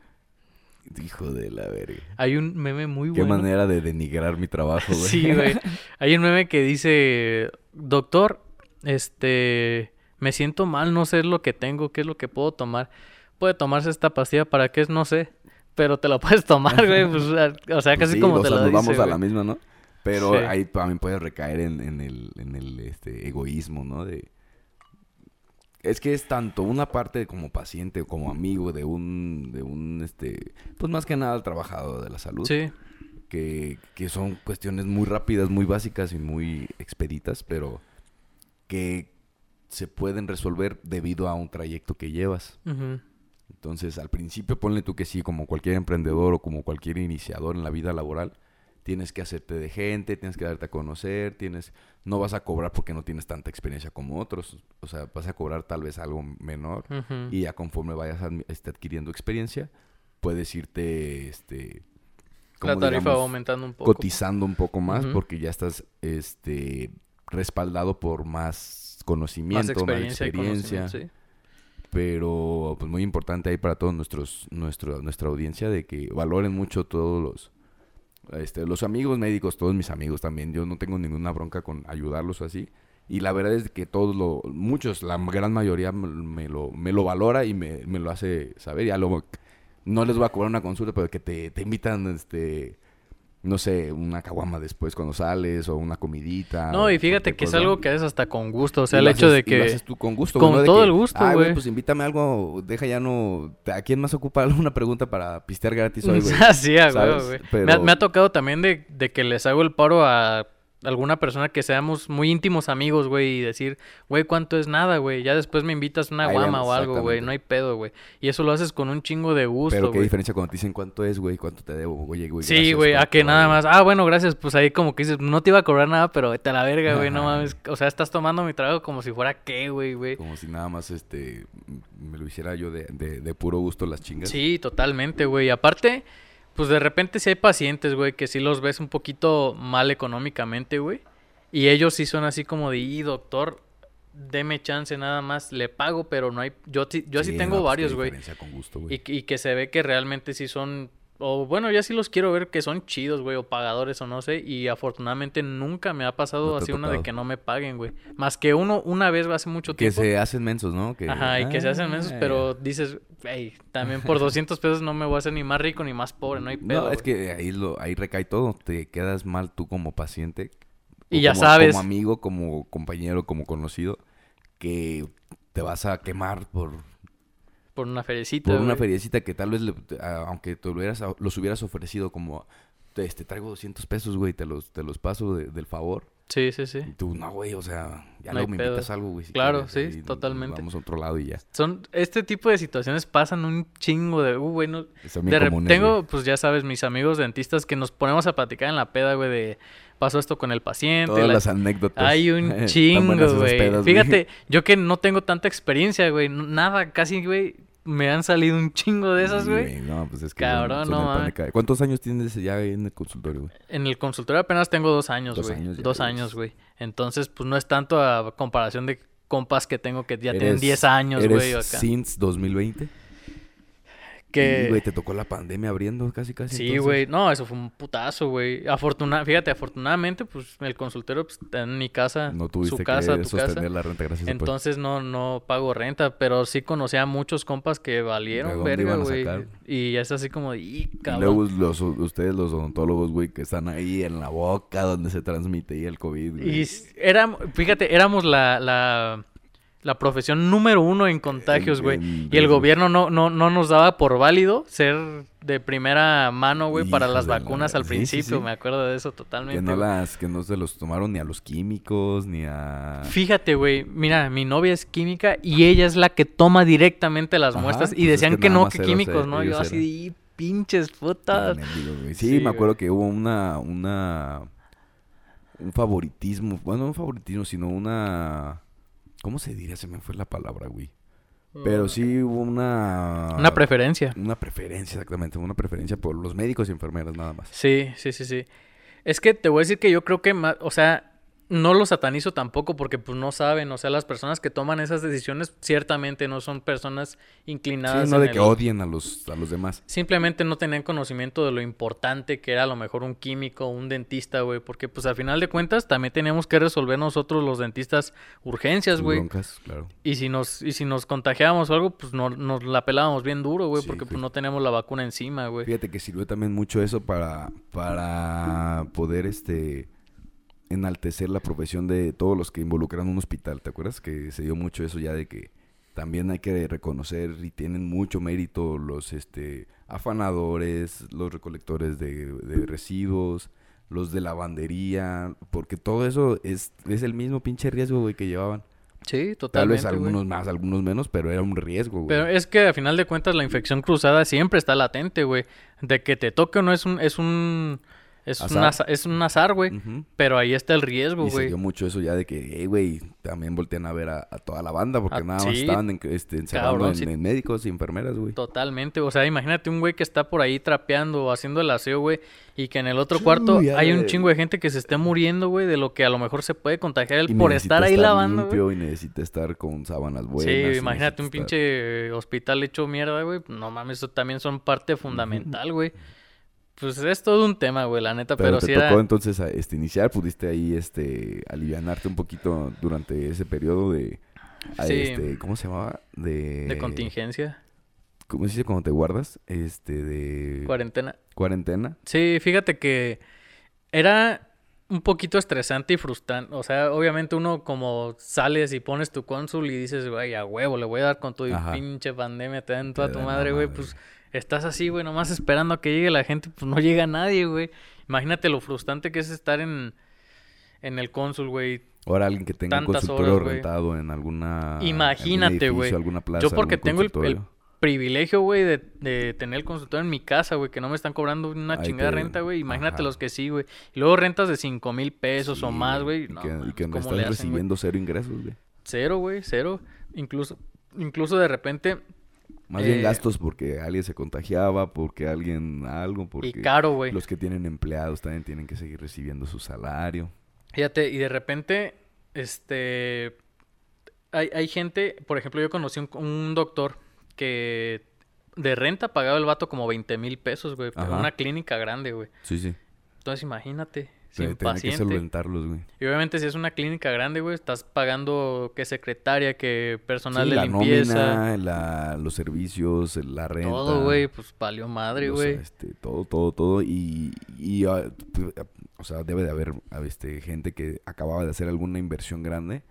Hijo de la verga. Hay un meme muy Qué bueno. manera de denigrar mi trabajo, güey. Sí, güey. Hay un meme que dice, doctor, este, me siento mal, no sé lo que tengo, qué es lo que puedo tomar. Puede tomarse esta pastilla para qué es, no sé. pero te lo puedes tomar, güey. Pues, o sea, Pues casi sí, como te lo nos dice, vamos a la misma, ¿no? Pero Sí. ahí también puede recaer en, en el, en el este, egoísmo, ¿no? De... Es que es tanto una parte como paciente, como amigo de un, de un, este, pues más que nada el trabajador de la salud. Sí, que, que son cuestiones muy rápidas, muy básicas y muy expeditas, pero que se pueden resolver debido a un trayecto que llevas. Entonces, al principio ponle tú que sí, como cualquier emprendedor o como cualquier iniciador en la vida laboral, tienes que hacerte de gente, tienes que darte a conocer, tienes no vas a cobrar porque no tienes tanta experiencia como otros, o sea, vas a cobrar tal vez algo menor y ya conforme vayas este, adquiriendo experiencia, puedes irte este la tarifa digamos, aumentando un poco. cotizando un poco más porque ya estás este respaldado por más conocimiento, Más experiencia, sí. pero pues muy importante ahí para todos nuestros nuestro, nuestra audiencia de que valoren mucho todos los este, los amigos médicos, todos mis amigos también, yo no tengo ninguna bronca con ayudarlos así. Y la verdad es que todos lo, muchos, la gran mayoría me, lo, me lo valora y me, me lo hace saber. Ya luego no les voy a cobrar una consulta, pero que te, te invitan, este, no sé, una caguama después cuando sales o una comidita. No, y fíjate que es algo que haces hasta con gusto. O sea, Y el hecho de y que... lo haces tú con gusto, con güey, no de todo que, el gusto, "Ay, güey". pues invítame algo, deja ya no... ¿A quién más ocupa alguna pregunta para pistear gratis hoy, güey? sí, a huevo, ¿sabes? güey. Pero- Me, ha, me ha tocado también de, de que les hago el paro a alguna persona que seamos muy íntimos amigos, güey, y decir, güey, ¿cuánto es nada, güey? Ya después me invitas una Ahí guama vemos, o algo, güey, no hay pedo, güey. Y eso lo haces con un chingo de gusto, Pero qué güey. diferencia cuando te dicen cuánto es, güey, cuánto te debo, oye, güey. Sí, güey, a que nada güey. más, ah, bueno, gracias, pues ahí como que dices, no te iba a cobrar nada, pero vete a la verga, güey, no mames. O sea, estás tomando mi trabajo como si fuera qué, güey, güey. Como si nada más, este, me lo hiciera yo de, de, de puro gusto las chingas. Sí, totalmente, güey. Aparte, pues de repente sí hay pacientes, güey, que sí los ves un poquito mal económicamente, güey. Y ellos sí son así como de, y doctor, deme chance nada más, le pago, pero no hay... Yo, sí- yo así Sí, tengo no, pues, varios, güey. con gusto, güey. Y, y que se ve que realmente sí son... O bueno, ya sí los quiero ver que son chidos, güey, o pagadores o no sé. Y afortunadamente nunca me ha pasado No así una de que no me paguen, güey. Más que uno una vez hace mucho Que tiempo. se hacen mensos, ¿no? Que, Ajá, y que se hacen mensos, "Ah, pero dices, hey, también por 200 pesos no me voy a hacer ni más rico ni más pobre, no hay pedo. No, es güey. que ahí, lo, ahí recae todo. Te quedas mal tú como paciente. Y ya como- sabes. Como amigo, como compañero, como conocido. Que te vas a quemar por, Por una feriecita. por una feriecita que tal vez, le- aunque te lo hubieras, los hubieras ofrecido como... Este, traigo 200 pesos, güey, te los, te los paso de- del favor. Sí, sí, sí. Y tú, no, güey, o sea, ya No luego me pedo. invitas algo, güey. si Claro, quieres, sí, totalmente. Vamos a otro lado y ya. Son, este tipo de situaciones pasan un chingo de, uh, güey, no- bien comunes, tengo, güey. pues ya sabes, mis amigos dentistas que nos ponemos a platicar en la peda, güey, de pasó esto con el paciente. Todas la- las anécdotas. Hay un chingo, güey. pedas, Fíjate, yo que no tengo tanta experiencia, güey, nada, casi, güey, me han salido un chingo de esas, Sí, güey. No, pues es que Cabrón, no mames. ¿Cuántos años tienes ya en el consultorio, güey? En el consultorio apenas tengo dos años, Dos güey. años ya, Dos ya años, güey. Entonces, pues no es tanto a comparación de compas que tengo que ya tienen Eres- 10 años, güey. since 2020. Que... Y, güey, te tocó la pandemia abriendo casi, casi. Sí, entonces. güey. No, eso fue un putazo, güey. Afortuna... Fíjate, afortunadamente, pues el consultorio pues, está en mi casa. No tuviste su casa, que tu sostener casa. la renta, gracias. Entonces no, no pago renta, pero sí conocí a muchos compas que ¿De valieron verga, güey. Y es así como "Y, Y cabrón. luego los, ustedes, los odontólogos, güey, que están ahí en la boca donde se transmite ahí el COVID, güey. Y fíjate, éramos la, la, la profesión número uno en contagios, güey. Y el gobierno no, no, no nos daba por válido ser de primera mano, güey, para las la vacunas al sí, principio. sí. Me acuerdo de eso totalmente. Que no, güey. las, que no se los tomaron ni a los químicos, ni a... Fíjate, güey, mira, mi novia es química y ella es la que toma directamente las Ajá, muestras y pues es decían que no, que químicos, cero, ¿no? Yo así de, "Y, pinches putas. Güey. Sí, Sí, me acuerdo güey. que hubo una, una, un favoritismo, bueno, no un favoritismo, sino una, ¿cómo se diría? Se me fue la palabra, güey. Pero sí hubo una... Una preferencia. Una preferencia, exactamente, una preferencia por los médicos y enfermeras nada más. Sí, sí, sí, sí. Es que te voy a decir que yo creo que más, o sea, no lo satanizo tampoco porque pues no saben, o sea, las personas que toman esas decisiones ciertamente no son personas inclinadas. Sí, no de el- que odien a los, a los demás. Simplemente no tenían conocimiento de lo importante que era a lo mejor un químico, un dentista, güey, porque pues al final de cuentas también tenemos que resolver nosotros los dentistas urgencias, güey. claro. Y si nos y si nos contagiábamos o algo, pues no, nos la pelábamos bien duro, güey, Sí, porque pues no tenemos la vacuna encima, güey. Fíjate que sirvió también mucho eso para, para poder este enaltecer la profesión de todos los que involucran un hospital. ¿Te acuerdas que se dio mucho eso ya de que también hay que reconocer y tienen mucho mérito los este afanadores, los recolectores de, de residuos, los de lavandería, porque todo eso es, es el mismo pinche riesgo, güey, que llevaban. Sí, Tal totalmente. vez güey. algunos más, algunos menos, pero era un riesgo, güey. Pero es que a final de cuentas la infección cruzada siempre está latente, güey. De que te toque o no es un es un es un Azar. es un azar, güey. Pero ahí está el riesgo, Y se güey. dio mucho eso ya de que, hey, güey, también voltean a ver a, a toda la banda porque Ah, nada más estaban en- este, encerrando Cabrón, en, sí. en médicos y enfermeras, güey. Totalmente, o sea, imagínate un güey que está por ahí trapeando o haciendo el aseo, güey, y que en el otro cuarto hay un chingo de gente que se esté muriendo, güey, de lo que a lo mejor se puede contagiar él por estar ahí lavando, güey. limpio y necesita estar con sábanas buenas. Sí, imagínate un estar- pinche hospital hecho mierda, güey. No mames, eso también son parte fundamental, güey. Pues es todo un tema, güey, la neta, Pero, pero, te sí tocó era... entonces este, iniciar, pudiste ahí este, alivianarte un poquito durante ese periodo de... a, Sí. este, ¿Cómo se llamaba? De... de contingencia, ¿Cómo se dice cuando te guardas? Este, de... cuarentena. Cuarentena. Sí, fíjate que era un poquito estresante y frustrante. O sea, obviamente uno como sales y pones tu cónsul y dices, güey, a huevo, le voy a dar con tu Ajá. pinche pandemia, te dan toda tu madre, güey. Pues estás así, güey, nomás esperando a que llegue la gente, pues no llega nadie, güey. Imagínate lo frustrante que es estar en, en el cónsul, güey. Ahora alguien que tenga un consultorio horas, rentado en alguna... Imagínate, güey. Yo porque tengo el, privilegio, güey, de, de tener el consultorio en mi casa, güey, que no me están cobrando una chingada te- renta, güey. Imagínate ajá. los que sí, güey. Y luego rentas de cinco mil pesos o más, güey. Y No, que, y que no ¿cómo estás le hacen, güey? recibiendo cero ingresos, güey. Cero, güey, cero. Incluso, incluso de repente, Más bien Eh, gastos porque alguien se contagiaba, porque alguien algo, porque y caro, güey. los que tienen empleados también tienen que seguir recibiendo su salario. Fíjate, y de repente, este, hay, hay gente, por ejemplo, yo conocí un, un doctor que de renta pagaba el vato como 20 mil pesos, güey, pero una clínica grande, güey. Sí, sí. Entonces imagínate, sin tenía que solventarlos, güey. Y obviamente si es una clínica grande, güey, estás pagando que secretaria, que personal Sí, de la limpieza, nómina, la- los servicios, la renta. todo, güey, pues valió madre, güey. este, todo, todo, todo. Y, y, ah, o sea, debe de haber este, gente que acababa de hacer alguna inversión grande.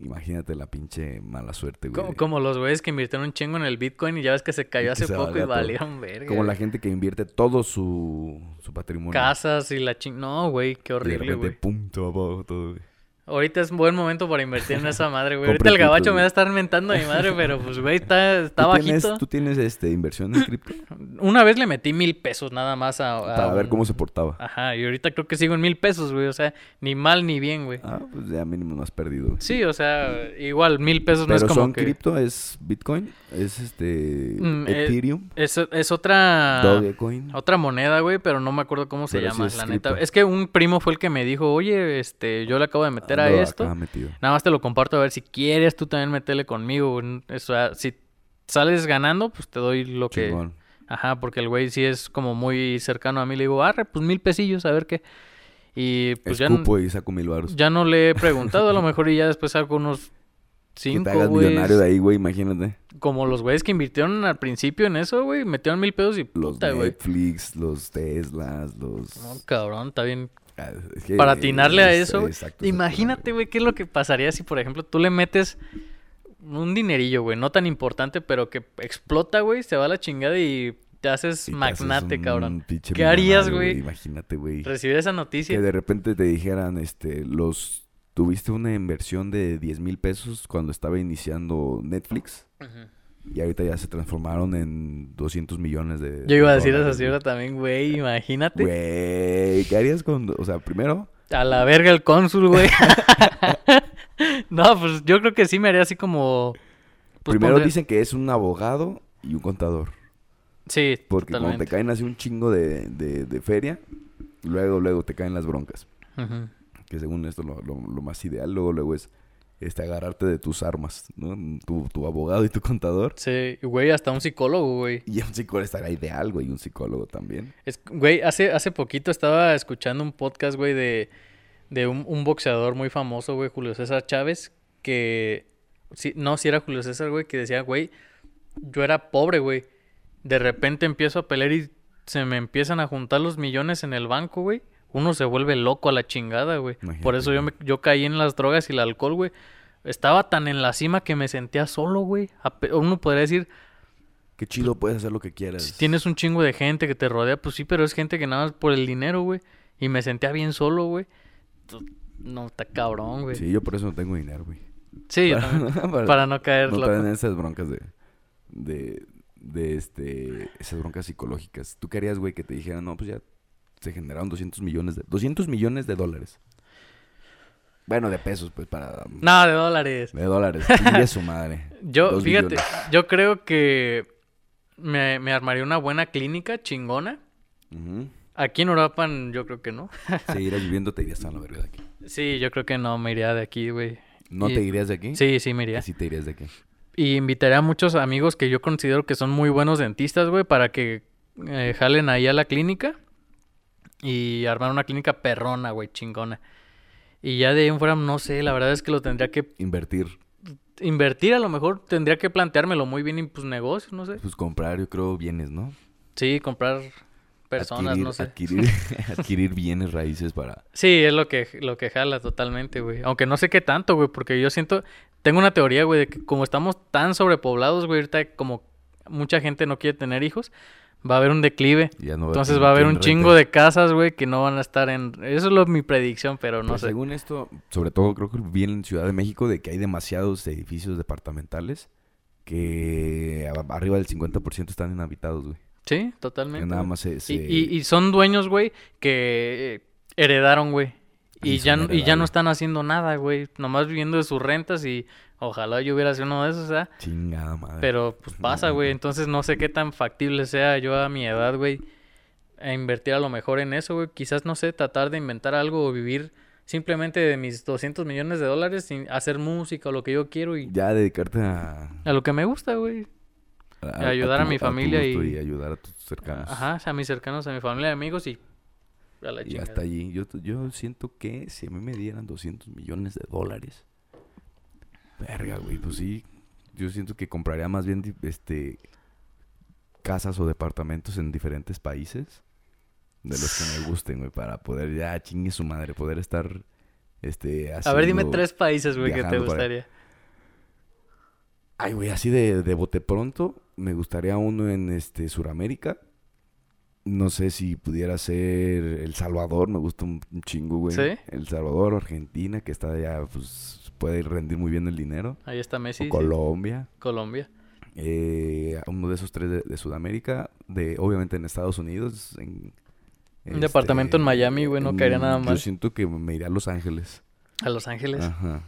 Imagínate la pinche mala suerte, güey. Como, como los güeyes que invirtieron un chingo en el Bitcoin y ya ves que se cayó hace se poco y valieron verga. Como la gente que invierte todo su, su patrimonio. Casas y la ching... No, güey, qué y de horrible, repente, güey. pum, todo abajo, todo, güey. Ahorita es un buen momento para invertir en esa madre, güey. Ahorita el cripto, gabacho me va a estar mentando a mi madre, pero pues, güey, está, está ¿Tú tienes, bajito. ¿Tú tienes este, inversión en cripto? Una vez le metí mil pesos nada más a... a Para ver cómo se portaba. Ajá, y ahorita creo que sigo en mil pesos, güey. O sea, ni mal ni bien, güey. Ah, pues ya mínimo no has perdido. güey. Sí, o sea, igual mil pesos no Pero es como son que... cripto, es Bitcoin, es este Mm, eh, Ethereum, Es, es otra... Dogecoin. Otra moneda, güey, pero no me acuerdo cómo se Pero sí llama, es la neta. Es que un primo fue el que me dijo, oye, este, yo le acabo de meter a Ando esto. Nada más te lo comparto a ver si quieres tú también meterle conmigo. O sea, si sales ganando, pues te doy lo que... Ajá, porque el güey sí es como muy cercano a mí. Le digo, arre, pues mil pesillos, a ver qué. Y pues ya, Escupo y saco mil baros. ya no le he preguntado, a lo mejor y ya después saco unos Que cinco, te hagas millonario de ahí, güey, imagínate. Como los güeyes que invirtieron al principio en eso, güey. Metieron mil pesos y Los puta, güey. Netflix, los Teslas, los... No, cabrón, está bien es que para atinarle a es- eso, exacto, Imagínate, güey, qué es lo que pasaría si, por ejemplo, tú le metes un dinerillo, güey, no tan importante, pero que explota, güey, se va a la chingada y te haces Y te magnate, haces cabrón. ¿Qué harías, güey? Imagínate, güey. Recibir esa Que noticia. de repente te dijeran, este, los... Tuviste una inversión de 10 mil pesos cuando estaba iniciando Netflix Ujú. Y ahorita ya se transformaron en 200 millones de Yo iba a decir esa dólares, cifra también, güey, imagínate. Güey, ¿qué harías con...? O sea, primero, A la verga el cónsul, güey. no, pues yo creo que sí me haría así como... pues, primero dicen que es un abogado y un contador. Sí, Porque cuando te caen así un chingo de, de, de feria, luego, luego te caen las broncas. Ujú. que según esto lo, lo- lo más ideal luego, luego es este, agarrarte de tus armas, ¿no? Tu, tu abogado y tu contador. Sí, güey, hasta un psicólogo, güey. Y un psicólogo estaría ideal, güey, un psicólogo también. Es, güey, hace, hace poquito estaba escuchando un podcast, güey, de, de un, un boxeador muy famoso, güey, Julio César Chávez, que... Sí, no, si era Julio César, güey, que decía, güey, yo era pobre, güey. De repente empiezo a pelear y se me empiezan a juntar los millones en el banco, güey. Uno se vuelve loco a la chingada, güey. Por eso yo, me, yo caí en las drogas y el alcohol, güey. Estaba tan en la cima que me sentía solo, güey. Uno podría decir, Qué chido, puedes hacer lo que quieras. si tienes un chingo de gente que te rodea, pues sí, pero es gente que nada más por el dinero, güey. Y me sentía bien solo, güey. No, está cabrón, güey. Sí, Sí, yo por eso no tengo dinero, güey. yo Para- también. para- Para no caer no loco. en esas broncas de, de, de este, esas broncas psicológicas. ¿Tú querías, güey, que te dijeran, no, pues ya se generaron 200 millones de, 200 millones de dólares? Bueno, de pesos, pues, para... No, de dólares. De dólares. Chingue su madre. Yo, Dos fíjate, billones. yo creo que me, me armaría una buena clínica chingona. Aquí en Uruapan yo creo que no. Seguirás viviendo, te irías a la verga de aquí. Sí, yo creo que no me iría de aquí, güey. ¿No Y- te irías de aquí? Sí, sí me iría. Sí te irías de aquí. Y invitaría a muchos amigos que yo considero que son muy buenos dentistas, güey, para que eh, jalen ahí a la clínica y armar una clínica perrona, güey, chingona. Y ya de ahí en fuera, no sé, la verdad es que lo tendría que Invertir. invertir, a lo mejor tendría que planteármelo muy bien y pues negocios, no sé. Pues comprar, yo creo, bienes, ¿no? Sí, comprar personas, adquirir, no sé. Adquirir, adquirir bienes raíces para... Sí, es lo que, lo que jala totalmente, güey. Aunque no sé qué tanto, güey, porque yo siento... Tengo una teoría, güey, de que como estamos tan sobrepoblados, güey, ahorita como mucha gente no quiere tener hijos, va a haber un declive. Ya no Entonces va a haber un chingo de casas, güey, que no van a estar en... Eso es lo, mi predicción, pero no Pues sé. Según esto, sobre todo creo que vi en Ciudad de México de que hay demasiados edificios departamentales que arriba del 50% están inhabitados, güey. Sí, Que totalmente. nada güey. más se... Y, se- y- y son dueños, güey, que heredaron, güey. Y Y ya, y ya no están haciendo nada, güey. Nomás viviendo de sus rentas y ojalá yo hubiera sido uno de esos, ¿verdad? Chingada madre. Pero pues pasa, güey. Entonces no sé qué tan factible sea yo a mi edad, güey, a invertir a lo mejor en eso, güey. Quizás, no sé, tratar de inventar algo o vivir simplemente de mis 200 millones de dólares sin hacer música o lo que yo quiero y Ya dedicarte a... a lo que me gusta, güey. ayudar a tu- mi familia gusto y- ayudar a tus cercanos. Ajá, a mis cercanos, a mi familia y amigos y a la Y chingada. hasta allí. Yo, yo siento que si a mí me dieran 200 millones de dólares. Verga, güey. Pues sí. Yo siento que compraría más bien este casas o departamentos en diferentes países. De los que me gusten, güey. Para poder ya chingue su madre. Poder estar este A ver, dime haciendo- tres países, güey, que te gustaría. Ay, güey, así de, de bote pronto, me gustaría uno en este Suramérica. No sé si pudiera ser El Salvador, me gusta un, chingo, güey. ¿Sí? El Salvador, Argentina, que está allá, pues puede rendir muy bien el dinero. Ahí está Messi. o sí. Colombia. Colombia. Eh, uno de esos tres de, de Sudamérica, de obviamente en Estados Unidos. En, Un departamento en Miami, güey, no caería nada Yo mal. siento que me iría a Los Ángeles. A Los Ángeles. Ajá.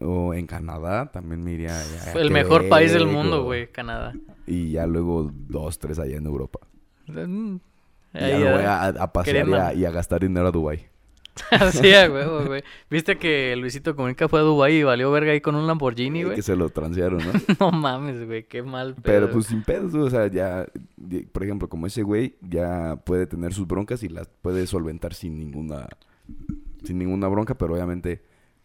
O en Canadá también me iría. ya a El mejor país del mundo, güey, Canadá. Y ya luego dos, tres allá en Europa. Mm, Y ahí, ya me voy a, a pasear y a, y a gastar dinero a Dubai. Sí, a huevo, güey. ¿Viste que Luisito Comunica fue a Dubái y valió verga ahí con un Lamborghini, güey? Que se lo transearon, ¿no? No mames, güey, qué mal Pero pues sin pedos, güey, o sea, ya, por ejemplo, como ese güey ya puede tener sus broncas y las puede solventar sin ninguna, sin ninguna bronca, pero obviamente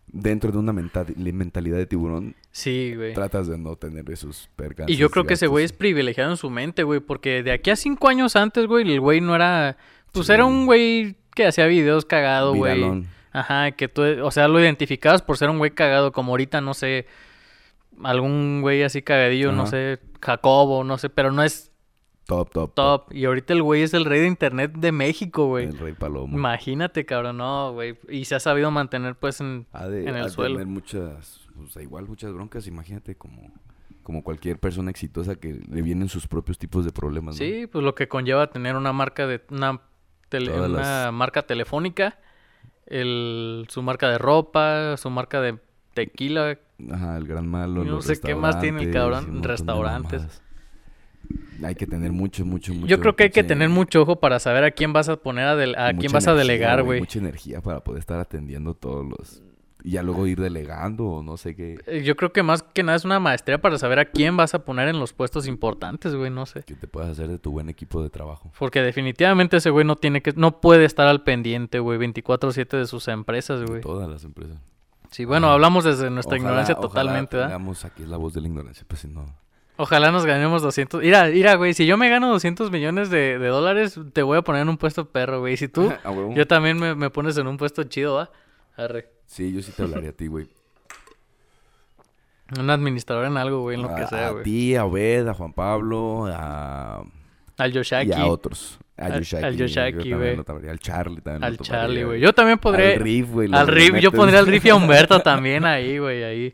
dentro de una menta- mentalidad de tiburón Sí, güey. tratas de no tener esos percances. Y yo creo que ese güey es privilegiado en su mente, güey, porque de aquí a cinco años antes, güey, el güey no era... Pues Sí. era un güey que hacía videos cagado, güey. Ajá, que tú, o sea, lo identificabas por ser un güey cagado, como ahorita, no sé, algún güey así cagadillo, no sé, Jacobo, no sé, pero no es Top, top, top. Y ahorita el güey es el rey de internet de México, güey. El rey palomo. Imagínate, cabrón, no, güey. Y se ha sabido mantener, pues, en... Ha de, en el ha suelo. tener muchas, o sea, igual muchas broncas, imagínate como, como cualquier persona exitosa que le vienen sus propios tipos de problemas, ¿no? Sí, pues lo que conlleva tener una marca de... Una, tele- una las- marca telefónica, el, su marca de ropa, su marca de tequila. Ajá, el gran malo. No los sé qué más tiene el restaurantes, cabrón, de restaurantes. Hay que tener mucho, mucho, mucho. Yo creo que hay que tener mucho ojo para saber a quién vas a poner a, del- a quién vas a delegar, güey. Mucha energía para poder estar atendiendo todos los... Y ya luego ir delegando o no sé qué. Eh, Yo creo que más que nada es una maestría para saber a quién vas a poner en los puestos importantes, güey, no sé. Que te puedas hacer de tu buen equipo de trabajo. Porque definitivamente ese güey no tiene que, no puede estar al pendiente, güey, 24/7 de sus empresas, güey. Todas las empresas. Sí, bueno, Ah. hablamos desde nuestra Ojalá- ignorancia ojalá totalmente, ¿verdad? tengamos aquí la voz de la ignorancia, pues si no... Ojalá nos ganemos 200. Mira, mira, güey, si yo me gano 200 millones de, de dólares, te voy a poner en un puesto perro, güey. Si tú, ¿A huevo? yo también me, me pones en un puesto chido, ¿va? Arre. Sí, yo sí te hablaría a ti, güey. Un administrador en algo, güey, en lo a, que sea, a güey. ti, a Obed, a Juan Pablo, a... Al Yoshaki. Y a otros. A Al- Yoshaki. al yo Yoshaki, güey. Al Charlie también. Al Charlie, güey. Yo también podría. Al Riff, güey. Al Riff, yo pondría al Riff y a Humberto también ahí, güey, ahí.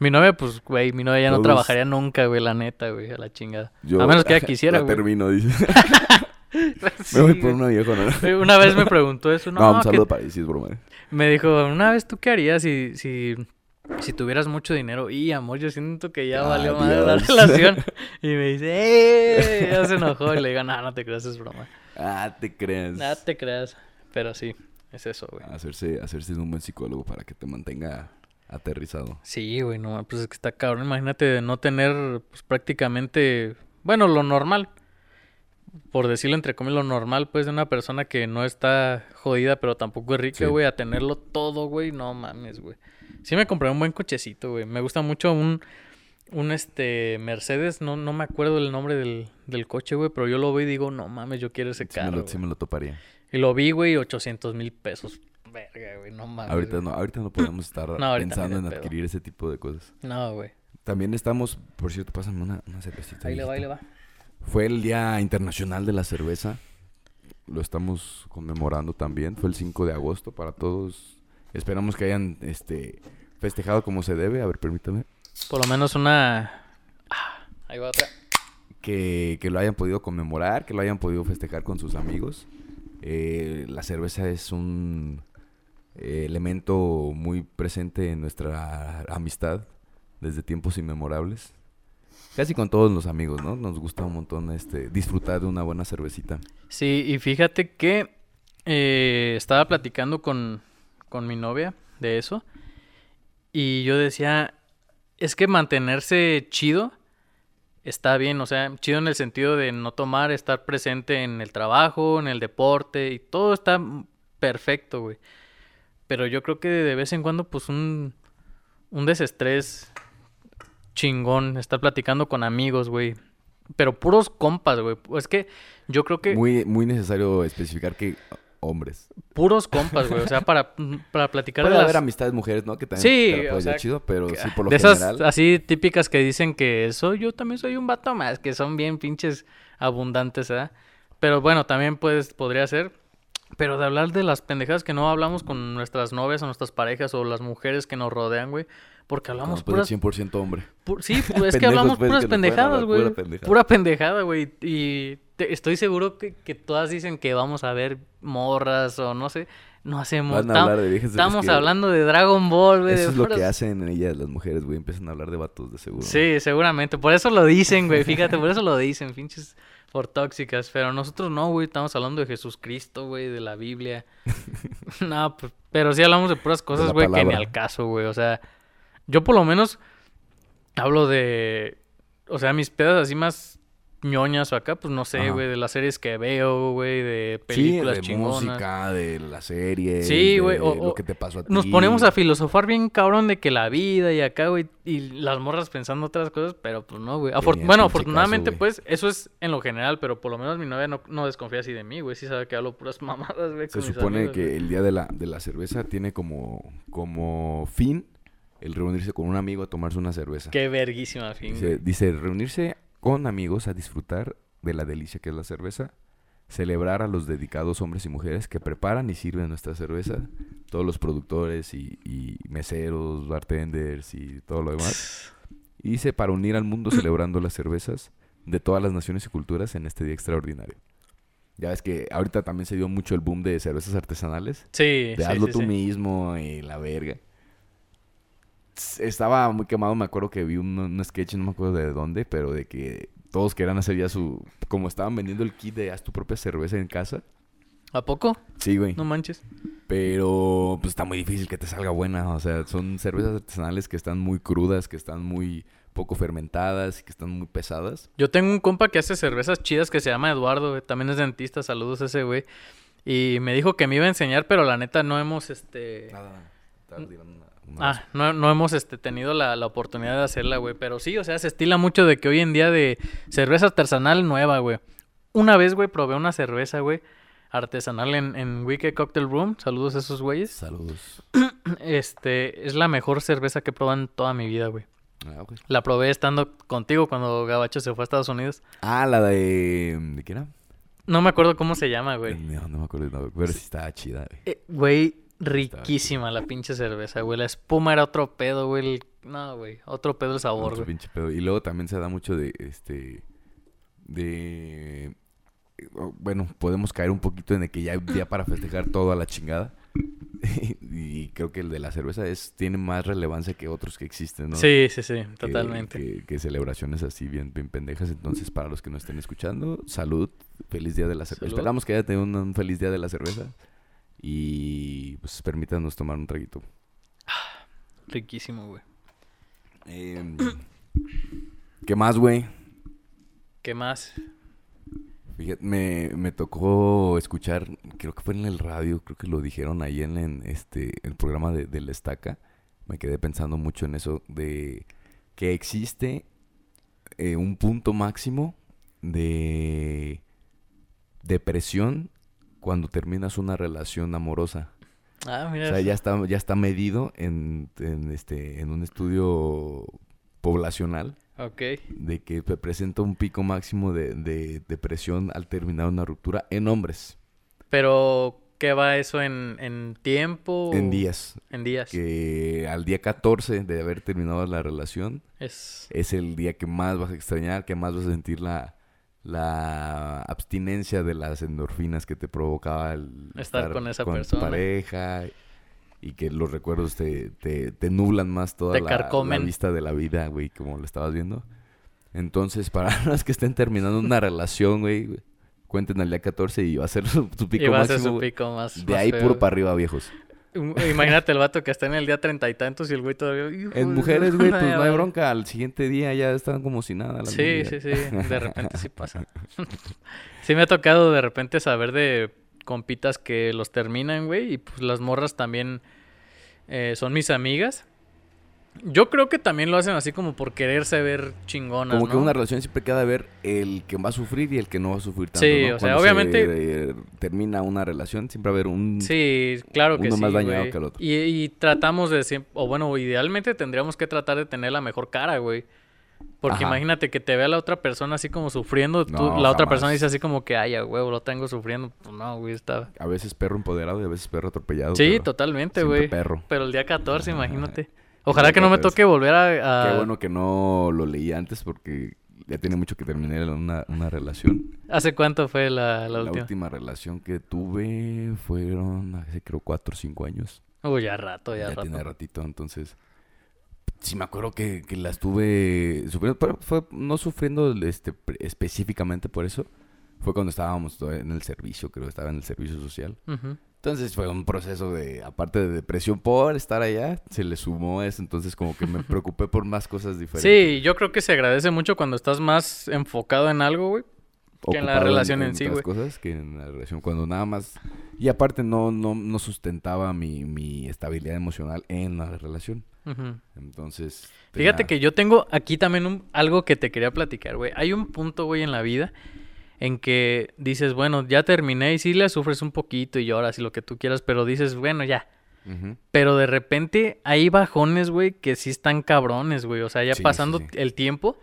Mi novia, pues, güey, mi novia ya no trabajaría nunca, güey, la neta, güey, a la chingada. Yo- a menos que ella quisiera, güey. termino, dice. Sí, Me voy por una vieja, ¿no? Una vez me preguntó eso, no, No, un que- saludo para decir, broma. Me dijo, una vez, ¿tú qué harías si, si, si tuvieras mucho dinero? Y, amor, yo siento que ya valió madre la Adiós. relación. Y me dice, ¡eh! Ya se enojó. Y le digo, no, no te creas, es broma. Ah, te creas. Nada te creas. Pero sí, es eso, güey. Hacerse, hacerse de un buen psicólogo para que te mantenga aterrizado. Sí, güey, no, pues es que está cabrón. Imagínate no tener, pues prácticamente, bueno, lo normal. Por decirlo entre comillas, lo normal, pues, de una persona que no está jodida, pero tampoco es rica, Sí. güey, a tenerlo todo, güey, no mames, güey. Sí me compré un buen cochecito, güey. Me gusta mucho un, un, este, Mercedes, no, no me acuerdo el nombre del, del coche, güey, pero yo lo veo y digo, no mames, yo quiero ese Sí me, carro, lo, sí güey". me lo toparía. Y lo vi, güey, 800 mil pesos. Verga, güey, no mames. Ahorita no, ahorita no podemos estar No, pensando en adquirir ese tipo de cosas. No, güey. También estamos, por cierto, pásame una, una cervecita. Ahí le va, ahí le va. Fue el Día Internacional de la Cerveza. Lo estamos conmemorando también. Fue el 5 de agosto para todos. Esperamos que hayan este festejado como se debe. A ver, permítame. Por lo menos una... Ah, ahí va otra. Que, que lo hayan podido conmemorar, que lo hayan podido festejar con sus amigos. Eh, la cerveza es un eh, elemento muy presente en nuestra amistad desde tiempos inmemorables. Casi con todos los amigos, ¿no? Nos gusta un montón este disfrutar de una buena cervecita. Sí, y fíjate que eh, estaba platicando con, con mi novia de eso. Y yo decía, es que mantenerse chido está bien, o sea, chido en el sentido de no tomar, estar presente en el trabajo, en el deporte, y todo está perfecto, güey. Pero yo creo que de vez en cuando, pues un, un desestrés chingón, estar platicando con amigos, güey. Pero puros compas, güey. Es que yo creo que Muy, muy necesario especificar que hombres. puros compas, güey. O sea, para, para platicar Puede de haber las... amistades mujeres, ¿no? Que también Sí, te la o puedes sea, dar chido, pero sí por lo de esas general. así típicas que dicen que soy yo también soy un vato más, que son bien pinches abundantes, ¿verdad? Pero bueno, también puedes, podría ser. Pero de hablar de las pendejadas que no hablamos con nuestras novias o nuestras parejas o las mujeres que nos rodean, güey. Porque hablamos como pues, puras... 100% hombre. pu- sí, pues, es que hablamos puras que pendejadas, güey. pura pendejada. Pura pendejada, güey. Y te- estoy seguro que, que todas dicen que vamos a ver morras o no sé. No hacemos. Van a hablar de viejas, es Estamos que hablando de Dragon Ball, güey. Eso es lo que hacen ellas, las mujeres, güey. Empiezan a hablar de vatos, de seguro. Sí, seguramente. Por eso lo dicen, güey. Fíjate, por eso lo dicen, pinches por tóxicas. Pero nosotros no, güey. Estamos hablando de Jesucristo, güey, de la Biblia. no, pues, pero sí hablamos de puras cosas, güey, que ni al caso, güey. O sea, yo por lo menos hablo de. O sea, mis pedas así más ñoñas o acá, pues no sé, güey, de las series que veo, güey, de Sí, películas de chingonas. música, de la serie. Sí, güey, o- lo que te pasó a ti. Nos ponemos a filosofar bien cabrón de que la vida y acá, güey, y las morras pensando otras cosas, pero pues no, güey. Afor- bueno, afortunadamente, pues, eso es en lo general, pero por lo menos mi novia no, no desconfía así de mí, güey. Sí sabe que hablo puras mamadas, güey. Se supone amigos, que el día de la, de la cerveza tiene como, como fin el reunirse con un amigo a tomarse una cerveza. Qué verguísima, fin. Dice, dice, reunirse con amigos a disfrutar de la delicia que es la cerveza, celebrar a los dedicados hombres y mujeres que preparan y sirven nuestra cerveza, todos los productores y, y meseros, bartenders y todo lo demás. Y dice, para unir al mundo celebrando las cervezas de todas las naciones y culturas en este día extraordinario. Ya ves que ahorita también se dio mucho el boom de cervezas artesanales. Sí, De sí, hazlo sí, tú sí. mismo y la verga. Estaba muy quemado, me acuerdo que vi un, un sketch, no me acuerdo de dónde, pero de que todos querían hacer ya su... Como estaban vendiendo el kit de haz tu propia cerveza en casa. ¿A poco? Sí, güey. No manches. Pero pues está muy difícil que te salga buena. O sea, son cervezas artesanales que están muy crudas, que están muy poco fermentadas y que están muy pesadas. Yo tengo un compa que hace cervezas chidas que se llama Eduardo, güey. También es dentista. Saludos a ese güey. Y me dijo que me iba a enseñar, pero la neta no hemos, este... Nada. Estaba Ah, no, no hemos este, tenido la, la oportunidad de hacerla, güey. Pero sí, o sea, se estila mucho de que hoy en día de cerveza artesanal nueva, güey. Una vez, güey, probé una cerveza, güey, artesanal en, en Wicked Cocktail Room. Saludos a esos güeyes. Saludos. Este, es la mejor cerveza que he probado en toda mi vida, güey. Ah, ok. La probé estando contigo cuando Gabacho se fue a Estados Unidos. Ah, la de... ¿De qué era? No me acuerdo cómo se llama, güey. No, no me acuerdo. no, pero sí estaba chida, güey. Eh, Güey, riquísima la pinche cerveza, güey. La espuma era otro pedo, güey. No, güey, otro pedo el sabor, Otro güey. pinche pedo. Y luego también se da mucho de, este, de, bueno, podemos caer un poquito en el que ya hay día para festejar todo a la chingada. y creo que el de la cerveza es, tiene más relevancia que otros que existen, ¿no? Sí, sí, sí, totalmente. Que, que celebraciones así bien, bien pendejas. Entonces, para los que nos estén escuchando, salud, feliz día de la cerveza. Esperamos que haya tenido un, un feliz día de la cerveza. Y pues permítanos tomar un traguito. Riquísimo, güey. Em, ¿Qué más, güey? ¿Qué más? Fíjate, me, me tocó escuchar, creo que fue en el radio, creo que lo dijeron ahí en, en, este el programa de, del Estaca. Me quedé pensando mucho en eso de que existe eh, un punto máximo de depresión cuando terminas una relación amorosa. Ah, O mira. sea, eso. ya está, ya está medido en, en, este, en un estudio poblacional Ok. de que se presenta un pico máximo de, de depresión al terminar una ruptura en hombres, Pero, ¿qué va eso en, en tiempo? en días. En días. Que al día 14 de haber terminado la relación Es... es el día que más vas a extrañar, que más vas a sentir la, la abstinencia de las endorfinas que te provocaba el Estar con esa persona. pareja y que los recuerdos te, te, te nublan más toda la, la vista de la vida, güey, como lo estabas viendo. Entonces, para los que estén terminando una relación, güey, cuenten al día 14 y va a ser su, su pico y va a ser máximo, su güey. pico más. De más ahí feo. puro para arriba, viejos. Imagínate el vato que está en el día treinta y tantos y el güey todavía. "Hijo de En mujeres, güey, pues madre". no hay bronca. Al siguiente día ya están como si nada. las Sí, sí, sí. De repente sí pasa. sí me ha tocado de repente saber de compitas que los terminan, güey. Y pues las morras también eh, son mis amigas. Yo creo que también lo hacen así como por quererse ver chingonas, Como que ¿no? una relación siempre queda ver el que va a sufrir y el que no va a sufrir tanto. Sí, ¿no? o sea, Cuando se, obviamente- eh, termina una relación, siempre va a haber un. Sí, claro que uno sí, más dañado que el otro. Y, y tratamos de siempre, o bueno, idealmente tendríamos que tratar de tener la mejor cara, güey. Porque Ajá. imagínate que te vea la otra persona así como sufriendo, tú- No, la otra persona dice así como que, ay, huevo, lo tengo sufriendo. Pues no, güey, está... A veces perro empoderado y a veces perro atropellado. Sí, totalmente, güey. perro. Pero el día 14, Ajá. imagínate. Ojalá que no me 14. toque volver a... a- Qué bueno que no lo leí antes porque ya tiene mucho que terminar una, una relación. ¿Hace cuánto fue la, la La, última? última relación que tuve fueron hace creo cuatro o cinco años. Uy, ya rato, ya, ya rato. tiene ratito, entonces sí me acuerdo que, que la estuve sufriendo, pero fue no sufriendo este específicamente por eso. Fue cuando estábamos en el servicio, creo que estaba en el servicio social. Entonces fue un proceso de, aparte de depresión por estar allá, se le sumó eso, entonces como que me preocupé por más cosas diferentes. Sí, yo creo que se agradece mucho cuando estás más enfocado en algo, güey. que en la relación en sí, otras güey. cosas que en la relación cuando nada más y aparte no no no sustentaba mi, mi estabilidad emocional en la relación. Entonces, Fíjate tenía- que yo tengo aquí también un- algo que te quería platicar, güey. Hay un punto, güey, en la vida en que dices, bueno, ya terminé y sí le sufres un poquito y lloras y lo que tú quieras, pero dices, bueno, ya. Pero de repente hay bajones, güey, que sí están cabrones, güey. O sea, ya Sí, pasando sí. el tiempo.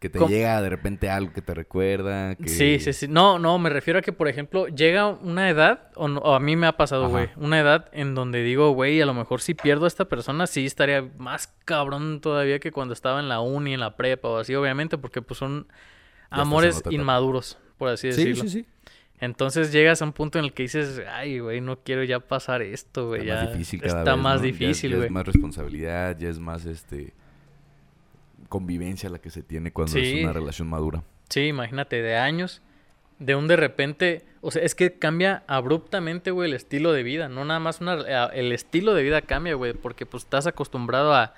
Que te llega de repente algo que te recuerda. Que... Sí, sí, sí. No, no, me refiero a que, por ejemplo, llega una edad, o, no- o a mí me ha pasado, Ajá. güey, una edad en donde digo, güey, a lo mejor si pierdo a esta persona, sí estaría más cabrón todavía que cuando estaba en la uni, en la prepa o así, obviamente, porque pues son amores inmaduros, por así Sí, decirlo. sí, sí. Entonces llegas a un punto en el que dices, ay, güey, no quiero ya pasar esto, güey. Está ya más difícil cada está vez, más ¿no? Ya- difícil, ya güey. es más responsabilidad, ya es más este... convivencia la que se tiene cuando Sí. es una relación madura. Sí, imagínate, de años, de un de repente, o sea, es que cambia abruptamente, güey, el estilo de vida, no nada más una, el estilo de vida cambia, güey, porque pues estás acostumbrado a,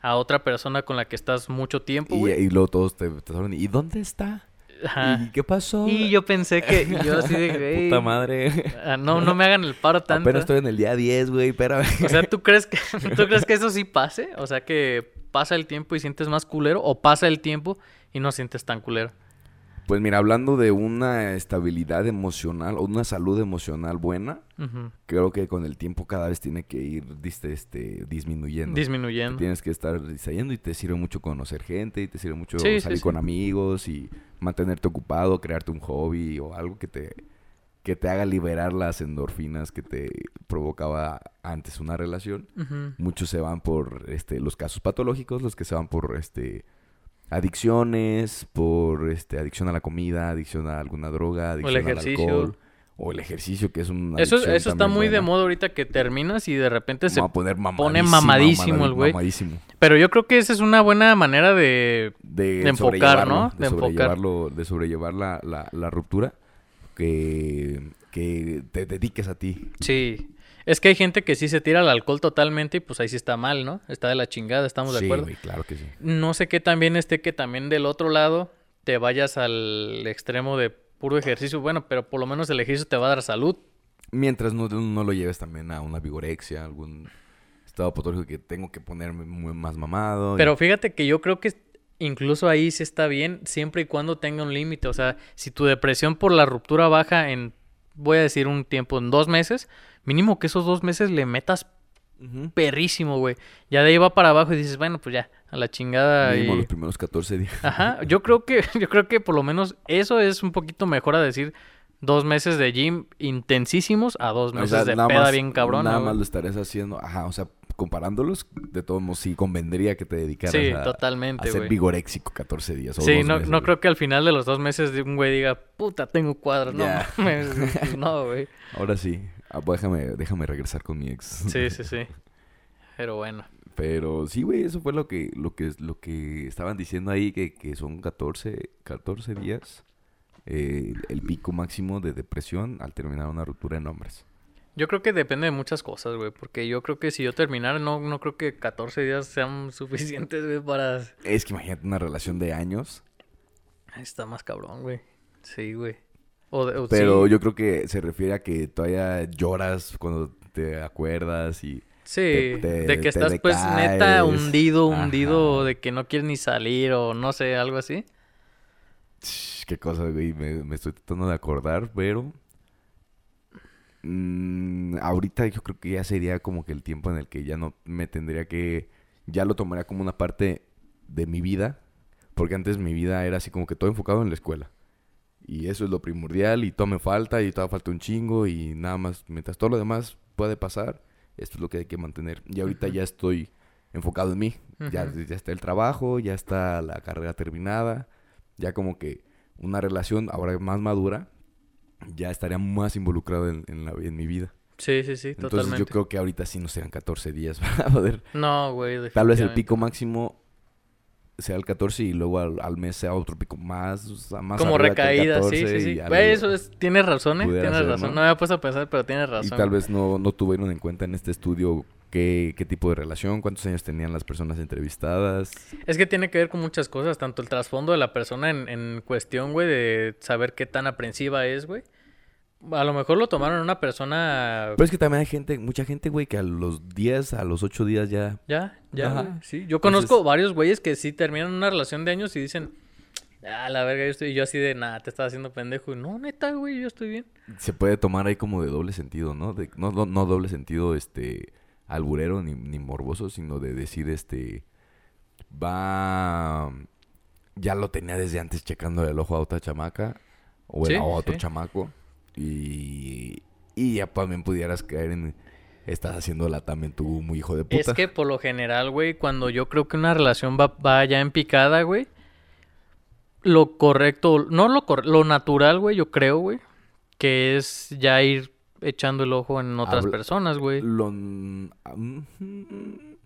a otra persona con la que estás mucho tiempo, Y, güey. y luego todos te, te hablan, ¿y dónde está? Ajá. ¿Y qué pasó? Y yo pensé que, yo así de, güey, Puta madre. ah, no, no me hagan el paro tanto. Apenas estoy en el día 10, güey, espérame. O sea, ¿tú crees que tú crees que eso sí pase? O sea, que pasa el tiempo y sientes más culero o pasa el tiempo y no sientes tan culero. Pues mira, hablando de una estabilidad emocional o una salud emocional buena, creo que con el tiempo cada vez tiene que ir diste, este, disminuyendo. Disminuyendo. Tienes que estar distrayendo y te sirve mucho conocer gente y te sirve mucho Sí, salir sí. con amigos y mantenerte ocupado, crearte un hobby o algo que te, que te haga liberar las endorfinas que te provocaba antes una relación. Muchos se van por este, los casos patológicos, los que se van por este, adicciones, por este, adicción a la comida, adicción a alguna droga, adicción al alcohol. O el ejercicio, que es un Eso, eso está muy de moda ahorita que terminas y de repente se... pone mamadísimo, el güey. Mamadísimo. Pero yo creo que esa es una buena manera de... De, De enfocar, ¿no? De, De enfocar. sobrellevarlo, de sobrellevar la, la, la ruptura. Que, que te dediques a ti. Sí. Es que hay gente que sí se tira al alcohol totalmente y pues ahí sí está mal, ¿no? Está de la chingada, estamos de Sí, acuerdo. güey, claro que sí. No sé qué también esté que también del otro lado te vayas al extremo de puro ejercicio. Bueno, pero por lo menos el ejercicio te va a dar salud. Mientras no, no lo lleves también a una vigorexia, algún estado patológico que tengo que ponerme muy más mamado. y- Pero fíjate que yo creo que incluso ahí sí está bien siempre y cuando tenga un límite. O sea, si tu depresión por la ruptura baja en, voy a decir un tiempo, en dos meses, mínimo que esos dos meses le metas Ujú. perrísimo, güey. Ya de ahí va para abajo y dices, bueno, pues ya, a la chingada. Mínimo y- los primeros 14 días. Ajá, yo creo que, yo creo que por lo menos eso es un poquito mejor a decir dos meses de gym intensísimos a dos O meses sea, de nada peda más- bien cabrón. Nada más lo estarías haciendo. Ajá, o sea, comparándolos, de todos modos, sí convendría que te dedicaras Sí, a, totalmente, a ser güey. vigoréxico 14 días. O Sí, dos no, meses, no creo que al final de los dos meses de un güey diga, puta, tengo cuadros. No, mames, no, güey. Ahora sí. Ah, pues déjame, déjame regresar con mi ex. Sí, sí, sí. Pero bueno. Pero sí, güey, eso fue lo que, lo que, lo que estaban diciendo ahí, que, que son 14, 14 días eh, el pico máximo de depresión al terminar una ruptura en hombres. Yo creo que depende de muchas cosas, güey. Porque yo creo que si yo terminara, no, no creo que 14 días sean suficientes, güey, para... Es que imagínate una relación de años, Está más cabrón, güey. Sí, güey. O de- o pero sí. yo creo que se refiere a que todavía lloras cuando te acuerdas y... Sí, te- te- de que estás pues neta hundido, hundido, Ajá. de que no quieres ni salir o no sé, algo así. Qué cosa, güey, me, me estoy tratando de acordar, pero... mm, ahorita yo creo que ya sería como que el tiempo en el que ya no me tendría que... Ya lo tomaría como una parte de mi vida, porque antes mi vida era así como que todo enfocado en la escuela. Y eso es lo primordial y todo me falta y todo falta un chingo y nada más, mientras todo lo demás puede pasar, esto es lo que hay que mantener. Y ahorita ya estoy enfocado en mí. ya, ya está el trabajo, ya está la carrera terminada, ya como que una relación ahora más madura, ya estaría más involucrado en, en la, en mi vida. Sí, sí, sí, Entonces totalmente. yo creo que ahorita sí no sean 14 días para poder... No, güey, Tal vez el pico máximo sea el 14 y luego al, al mes sea otro pico más, o sea, más Como recaída, sí, 14 sí, y sí. Güey, eso es, tienes razón, eh, tienes ser, razón. ¿no? ¿no? me había puesto a pensar, pero tienes Y razón. tal vez no, no tuvieron en cuenta en este estudio qué, qué tipo de relación, cuántos años tenían las personas entrevistadas. Es que tiene que ver con muchas cosas, tanto el trasfondo de la persona en, en cuestión, güey, de saber qué tan aprensiva es, güey. A lo mejor lo tomaron una persona... Pero es que también hay gente, mucha gente, güey, que a los 10, a los 8 días ya... Ya, ya, Ajá. sí. Yo Entonces- conozco varios güeyes que sí terminan una relación de años y dicen, ah, la verga, yo estoy, y yo así de, nada, te estás haciendo pendejo. Y no, neta, güey, yo estoy bien. Se puede tomar ahí como de doble sentido, ¿no? De, no, no, no doble sentido, este, alburero ni, ni morboso, sino de decir, este, va... Ya lo tenía desde antes checando el ojo a otra chamaca o el- Sí, a otro sí. chamaco y, y ya también pudieras caer en... Estás haciéndola también tú muy hijo de puta. Es que por lo general, güey, cuando yo creo que una relación va, va ya en picada, güey, lo correcto, no lo cor- lo natural, güey, yo creo, güey, que es ya ir echando el ojo en otras Habla- personas, güey. Lo...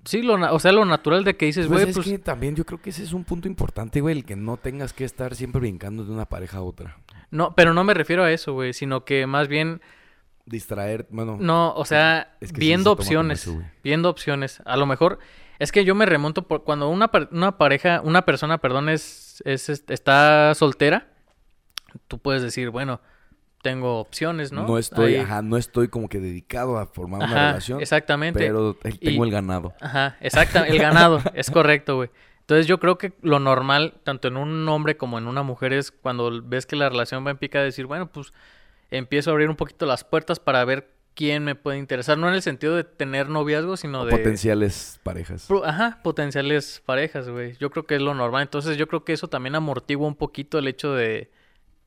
Sí, lo, na- o sea, lo natural de que dices, Pues güey, es pues... que también yo creo que ese es un punto importante, güey, el que no tengas que estar siempre brincando de una pareja a otra. No, pero no me refiero a eso, güey, sino que más bien, Distraer, bueno, no, o sea, Es que sí viendo se opciones, eso, viendo opciones. A lo mejor, es que yo me remonto por cuando una, una pareja, una persona, perdón, es, es, es- está soltera, tú puedes decir, bueno, tengo opciones, ¿no? no, estoy, Ahí- ajá, no estoy como que dedicado a formar una relación, exactamente. pero tengo Y- el ganado. Ajá, exacto, el ganado, es correcto, güey. Entonces yo creo que lo normal, tanto en un hombre como en una mujer, es cuando ves que la relación va en pica, decir, bueno, pues empiezo a abrir un poquito las puertas para ver quién me puede interesar. No en el sentido de tener noviazgo, sino O de... potenciales parejas. Ajá, potenciales parejas, güey. Yo creo que es lo normal. Entonces yo creo que eso también amortigua un poquito el hecho de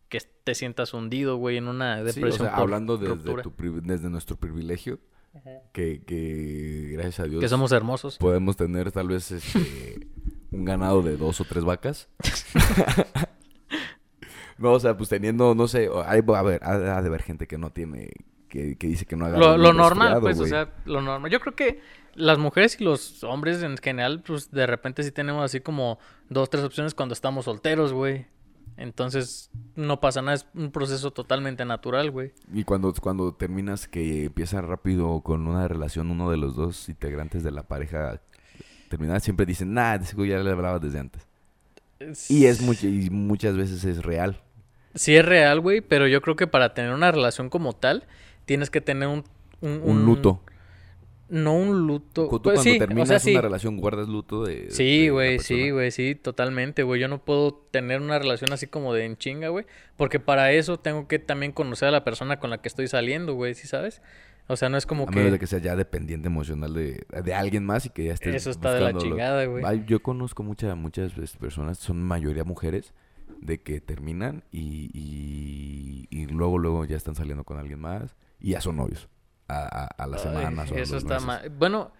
que te sientas hundido, güey, en una Sí, o depresión sea, por hablando desde, tu pri- desde nuestro privilegio, que, que gracias a Dios Que somos hermosos. podemos tener tal vez este, un ganado de dos o tres vacas. no, o sea, pues teniendo, no sé, hay, a ver, ha, ha de haber gente que no tiene, que, que dice que no haga Lo, lo normal, pues, o sea, lo normal. Yo creo que las mujeres y los hombres en general, pues de repente sí tenemos así como dos, tres opciones cuando estamos solteros, güey. Entonces, no pasa nada, es un proceso totalmente natural, güey. Y cuando, cuando terminas que empieza rápido con una relación, uno de los dos integrantes de la pareja terminar, siempre dicen, nah, seguro ya le hablaba desde antes. Y es mucho, y muchas veces es real. Sí es real, güey, pero yo creo que para tener una relación como tal, tienes que tener un... Un, Un luto. No un luto. Tú Pues cuando sí, o terminas sea, sí. una relación guardas luto de... Sí, güey, sí, güey, sí, totalmente, güey. Yo no puedo tener una relación así como de en chinga, güey. Porque para eso tengo que también conocer a la persona con la que estoy saliendo, güey, ¿sí sabes? O sea, no es como A menos que... de que sea ya dependiente emocional de, de alguien más y que ya estés Eso está de la chingada, güey. Yo conozco muchas muchas pues, personas, son mayoría mujeres, de que terminan y, y, y luego luego ya están saliendo con alguien más y ya son novios a, a, a las Ay, semanas o a Eso está mal. Bueno,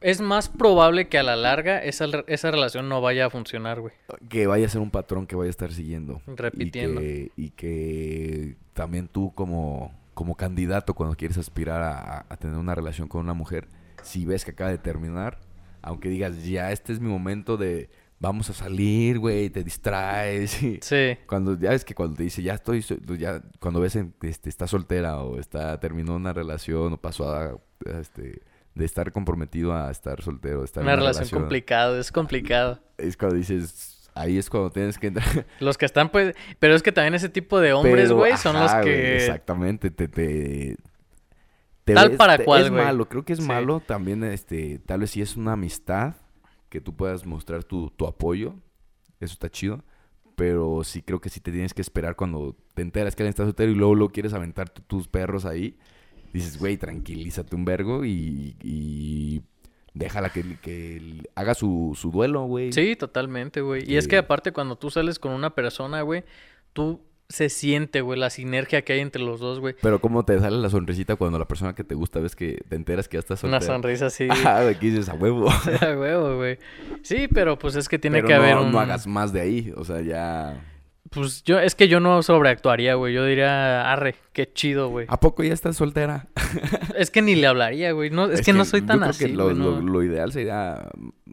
es más probable que a la larga esa, esa relación no vaya a funcionar, güey. Que vaya a ser un patrón que vaya a estar siguiendo. Repitiendo. Y que, y que también tú como, como candidato cuando quieres aspirar a, a tener una relación con una mujer, si ves que acaba de terminar, aunque digas, ya este es mi momento de vamos a salir, güey, te distraes. y- Sí. Cuando ya es que cuando te dice ya estoy, so- ya cuando ves en- este, está soltera o está terminó una relación o pasó a, este de estar comprometido a estar soltero, estar en Una relación complicada, es complicado. Es cuando dices ahí es cuando tienes que entrar. Los que están, pues... Pero es que también ese tipo de hombres, güey, son los que... exactamente te te, te Tal para te- cual, es malo, creo que es Sí. malo también este tal vez si es una amistad que tú puedas mostrar tu, tu apoyo, eso está chido. Pero sí creo que sí te tienes que esperar cuando te enteras que alguien está soltero y luego, luego quieres aventar tu- tus perros ahí. Dices, güey, tranquilízate un vergo y, y déjala que, que haga su, su duelo, güey. Sí, totalmente, güey. Y es que Que- aparte cuando tú sales con una persona, güey, tú se siente, güey, la sinergia que hay entre los dos, güey. Pero cómo te sale la sonrisita cuando la persona que te gusta ves que te enteras que ya estás Una soltera. sonrisa así. Ah, de que dices a huevo. A huevo, güey. Sí, pero pues es que tiene Pero que no, haber un... no hagas más de ahí. O sea, ya. Pues yo, es que yo no sobreactuaría, güey. Yo diría, arre, qué chido, güey. ¿A poco ya estás soltera? Es que ni le hablaría, güey. No, es, que, no soy yo tan creo así, que lo, güey, lo- no. lo ideal sería.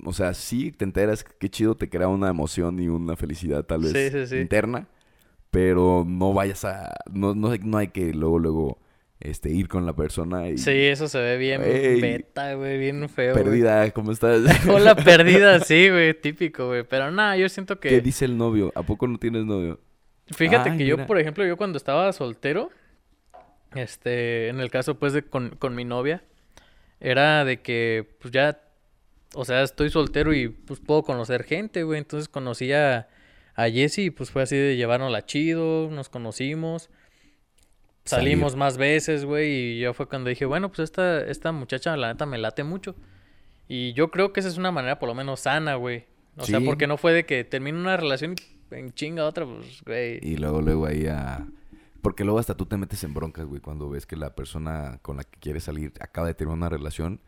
O sea, sí te enteras, qué chido te crea una emoción y una felicidad tal vez Sí, sí, sí. interna. Pero no vayas a. No, no, no hay que luego, luego este, ir con la persona y. Sí, eso se ve bien Ey. beta, güey, bien feo. Perdida, ¿cómo estás? Hola, perdida, sí, güey, típico, güey. Pero nada, yo siento que... ¿Qué dice el novio? ¿A poco no tienes novio? Fíjate Ay, que yo, por ejemplo, yo cuando estaba soltero, este, en el caso pues de con, con mi novia, era de que pues ya, o sea, estoy soltero y pues puedo conocer gente, güey. Entonces conocí a, y pues fue así de llevárnosla chido, nos conocimos. Salimos más veces, güey, y yo fue cuando dije, bueno, pues esta, esta muchacha, la neta, me late mucho. Y yo creo que esa es una manera por lo menos sana, güey. O sea, porque no fue de que termine una relación y en chinga otra, pues, güey. Y luego, luego ahí a... Porque luego hasta tú te metes en broncas, güey, cuando ves que la persona con la que quieres salir acaba de tener una relación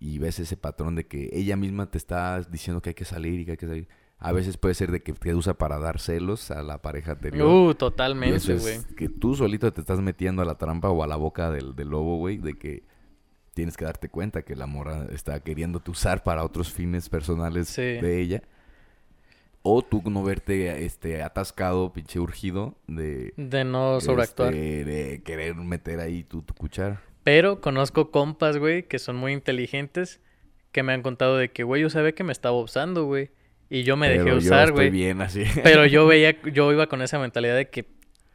y ves ese patrón de que ella misma te está diciendo que hay que salir y que hay que salir. A veces puede ser de que te usa para dar celos a la pareja anterior. Uh, Y eso totalmente, es güey. que tú solito te estás metiendo a la trampa o a la boca del, del lobo, güey, de que tienes que darte cuenta que la morra está queriéndote usar para otros fines personales Sí. de ella. O tú no verte este, atascado, pinche urgido de, De no sobreactuar. este, de querer meter ahí tu, tu cuchara. Pero conozco compas, güey, que son muy inteligentes, que me han contado de que, güey, yo sabía que me estaba usando, güey. Y yo me Pero dejé usar, güey. bien así, Pero yo veía, yo iba con esa mentalidad de que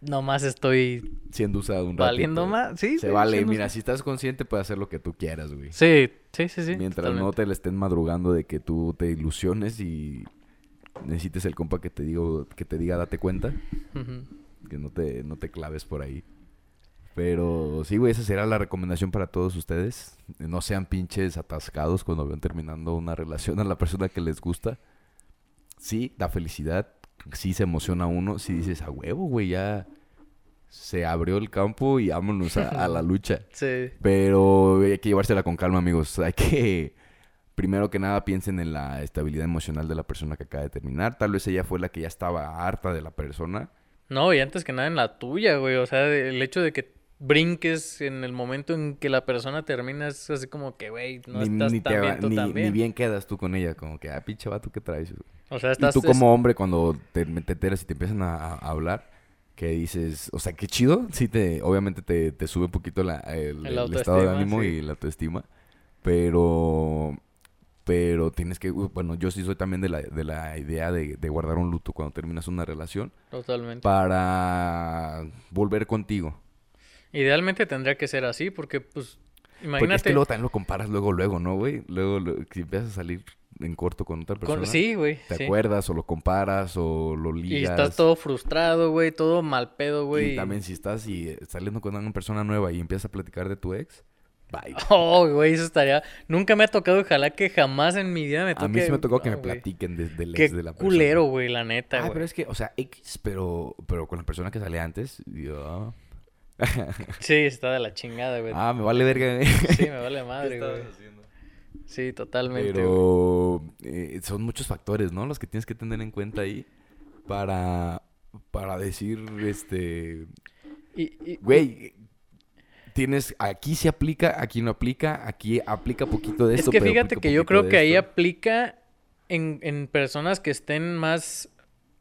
nomás estoy siendo usado un ratito. valiendo más. Sí, Se sí, vale, mira, si estás consciente puedes hacer lo que tú quieras, güey. Sí, sí, sí, sí. Mientras no te le estén madrugando de que tú te ilusiones y necesites el compa que te digo, que te diga date cuenta, que no te, no te claves por ahí. Pero sí, güey, esa será la recomendación para todos ustedes. No sean pinches atascados cuando ven terminando una relación a la persona que les gusta. Sí, da felicidad. Sí se emociona uno. Sí dices, a huevo, güey, ya se abrió el campo y vámonos a, a la lucha. Sí. Pero hay que llevársela con calma, amigos. Hay que, primero que nada, piensen en la estabilidad emocional de la persona que acaba de terminar. Tal vez ella fue la que ya estaba harta de la persona. No, y antes que nada en la tuya, güey. O sea, el hecho de que brinques en el momento en que la persona termina es así como que, güey, no ni, estás ni tan bien tú ni- también. ni bien quedas tú con ella. Como que, ah, pinche vato, ¿qué traes? O sea, Y estás... tú es- como hombre, cuando te, te enteras y te empiezan a, a hablar, que dices, o sea, qué chido. Sí, te, obviamente te, te sube un poquito la- el, El el estado de ánimo sí. y la autoestima. Pero... Pero tienes que... Bueno, yo sí soy también de la, de la idea de, de guardar un luto cuando terminas una relación. Totalmente. para volver contigo. Idealmente tendría que ser así, porque, pues, Porque es imagínate... que luego también lo comparas luego, luego, ¿no, güey? Luego, lo- si empiezas a salir en corto con otra con- persona, Sí, güey. te sí. acuerdas o lo comparas o lo Y ligas. estás todo frustrado, güey, todo mal pedo, güey. Y también si estás y, eh, saliendo con una persona nueva y empiezas a platicar de tu ex, bye. Oh, güey, eso estaría... Nunca me ha tocado, ojalá que jamás en mi vida me toque... A mí sí me tocó que me platiquen de- del Qué ex de la persona. culero, güey, la neta, Ah, güey. pero es que, o sea, X, pero, pero con la persona que sale antes, yo... Sí, está de la chingada, güey. Ah, me vale verga. Sí, me vale madre, güey. Sí, totalmente, güey. Pero eh, son muchos factores, ¿no? Los que tienes que tener en cuenta ahí para, para decir, este, güey, tienes, aquí se aplica, aquí no aplica, aquí aplica poquito de es esto. que pero fíjate que yo creo que ahí aplica en, en personas que estén más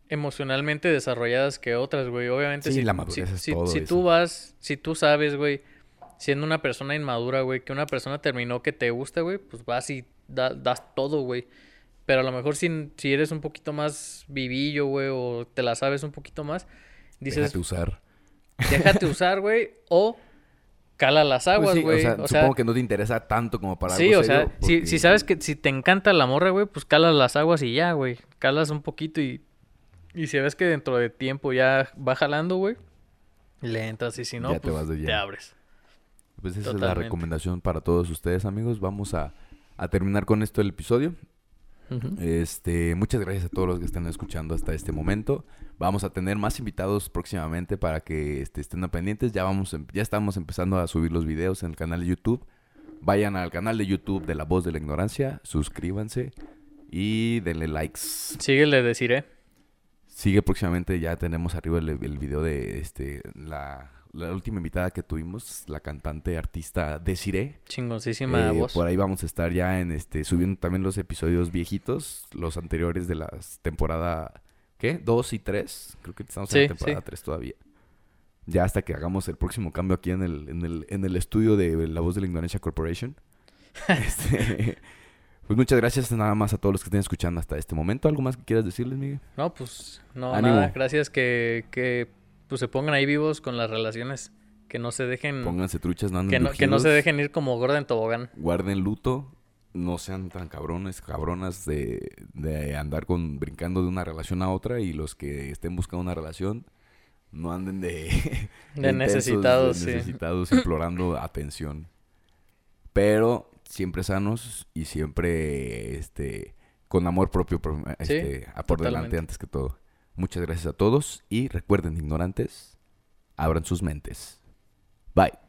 emocionalmente desarrolladas que otras, güey. Obviamente, Sí, si, la madurez si, es si- todo si tú vas, si tú sabes, güey, siendo una persona inmadura, güey, que una persona terminó que te gusta, güey, pues vas y da- das todo, güey. Pero a lo mejor si, si eres un poquito más vivillo, güey, o te la sabes un poquito más, dices, Déjate usar. déjate usar, güey, o cala las Pues aguas, sí, güey. o sea, o sea, supongo que no te interesa tanto como para Sí, algo o sea, serio, si, porque- si sabes que si te encanta la morra, güey, pues calas las aguas y ya, güey. Calas un poquito y, y si ves que dentro de tiempo ya va jalando, güey, le entras y si no, Ya te pues vas de te abres. Pues esa es la recomendación para todos ustedes, amigos. Vamos a, a terminar con esto el episodio. Este, muchas gracias a todos los que están escuchando hasta este momento. Vamos a tener más invitados próximamente para que este, estén pendientes. Ya vamos, em- ya estamos empezando a subir los videos en el canal de YouTube. Vayan al canal de YouTube de La Voz de la Ignorancia, suscríbanse y denle likes. Síguele decir, eh. Sigue próximamente, ya tenemos arriba el, el video de este la, la última invitada que tuvimos, la cantante artista Desiree. Chingoncísima Eh, voz. Por ahí vamos a estar ya en este subiendo también los episodios viejitos, los anteriores de la temporada ¿qué? Dos y tres. Creo que estamos en la temporada sí. tres todavía. Ya hasta que hagamos el próximo cambio aquí en el, en el, en el estudio de La Voz de la Ignorancia Corporation. Este, pues muchas gracias nada más a todos los que estén escuchando hasta este momento. ¿Algo más que quieras decirles, Miguel? No, pues no, Ánimo. nada. Gracias que, que pues, se pongan ahí vivos con las relaciones. Que no se dejen... Pónganse truchas, no anden que, no, que no se dejen ir como gorda en tobogán. guarden luto, no sean tan cabrones, cabronas de, de andar con brincando de una relación a otra y los que estén buscando una relación no anden de, De intensos, necesitados, de sí. necesitados implorando atención. Pero siempre sanos y siempre este con amor propio por, este, a por delante antes que todo. Muchas gracias a todos y recuerden ignorantes, abran sus mentes. Bye.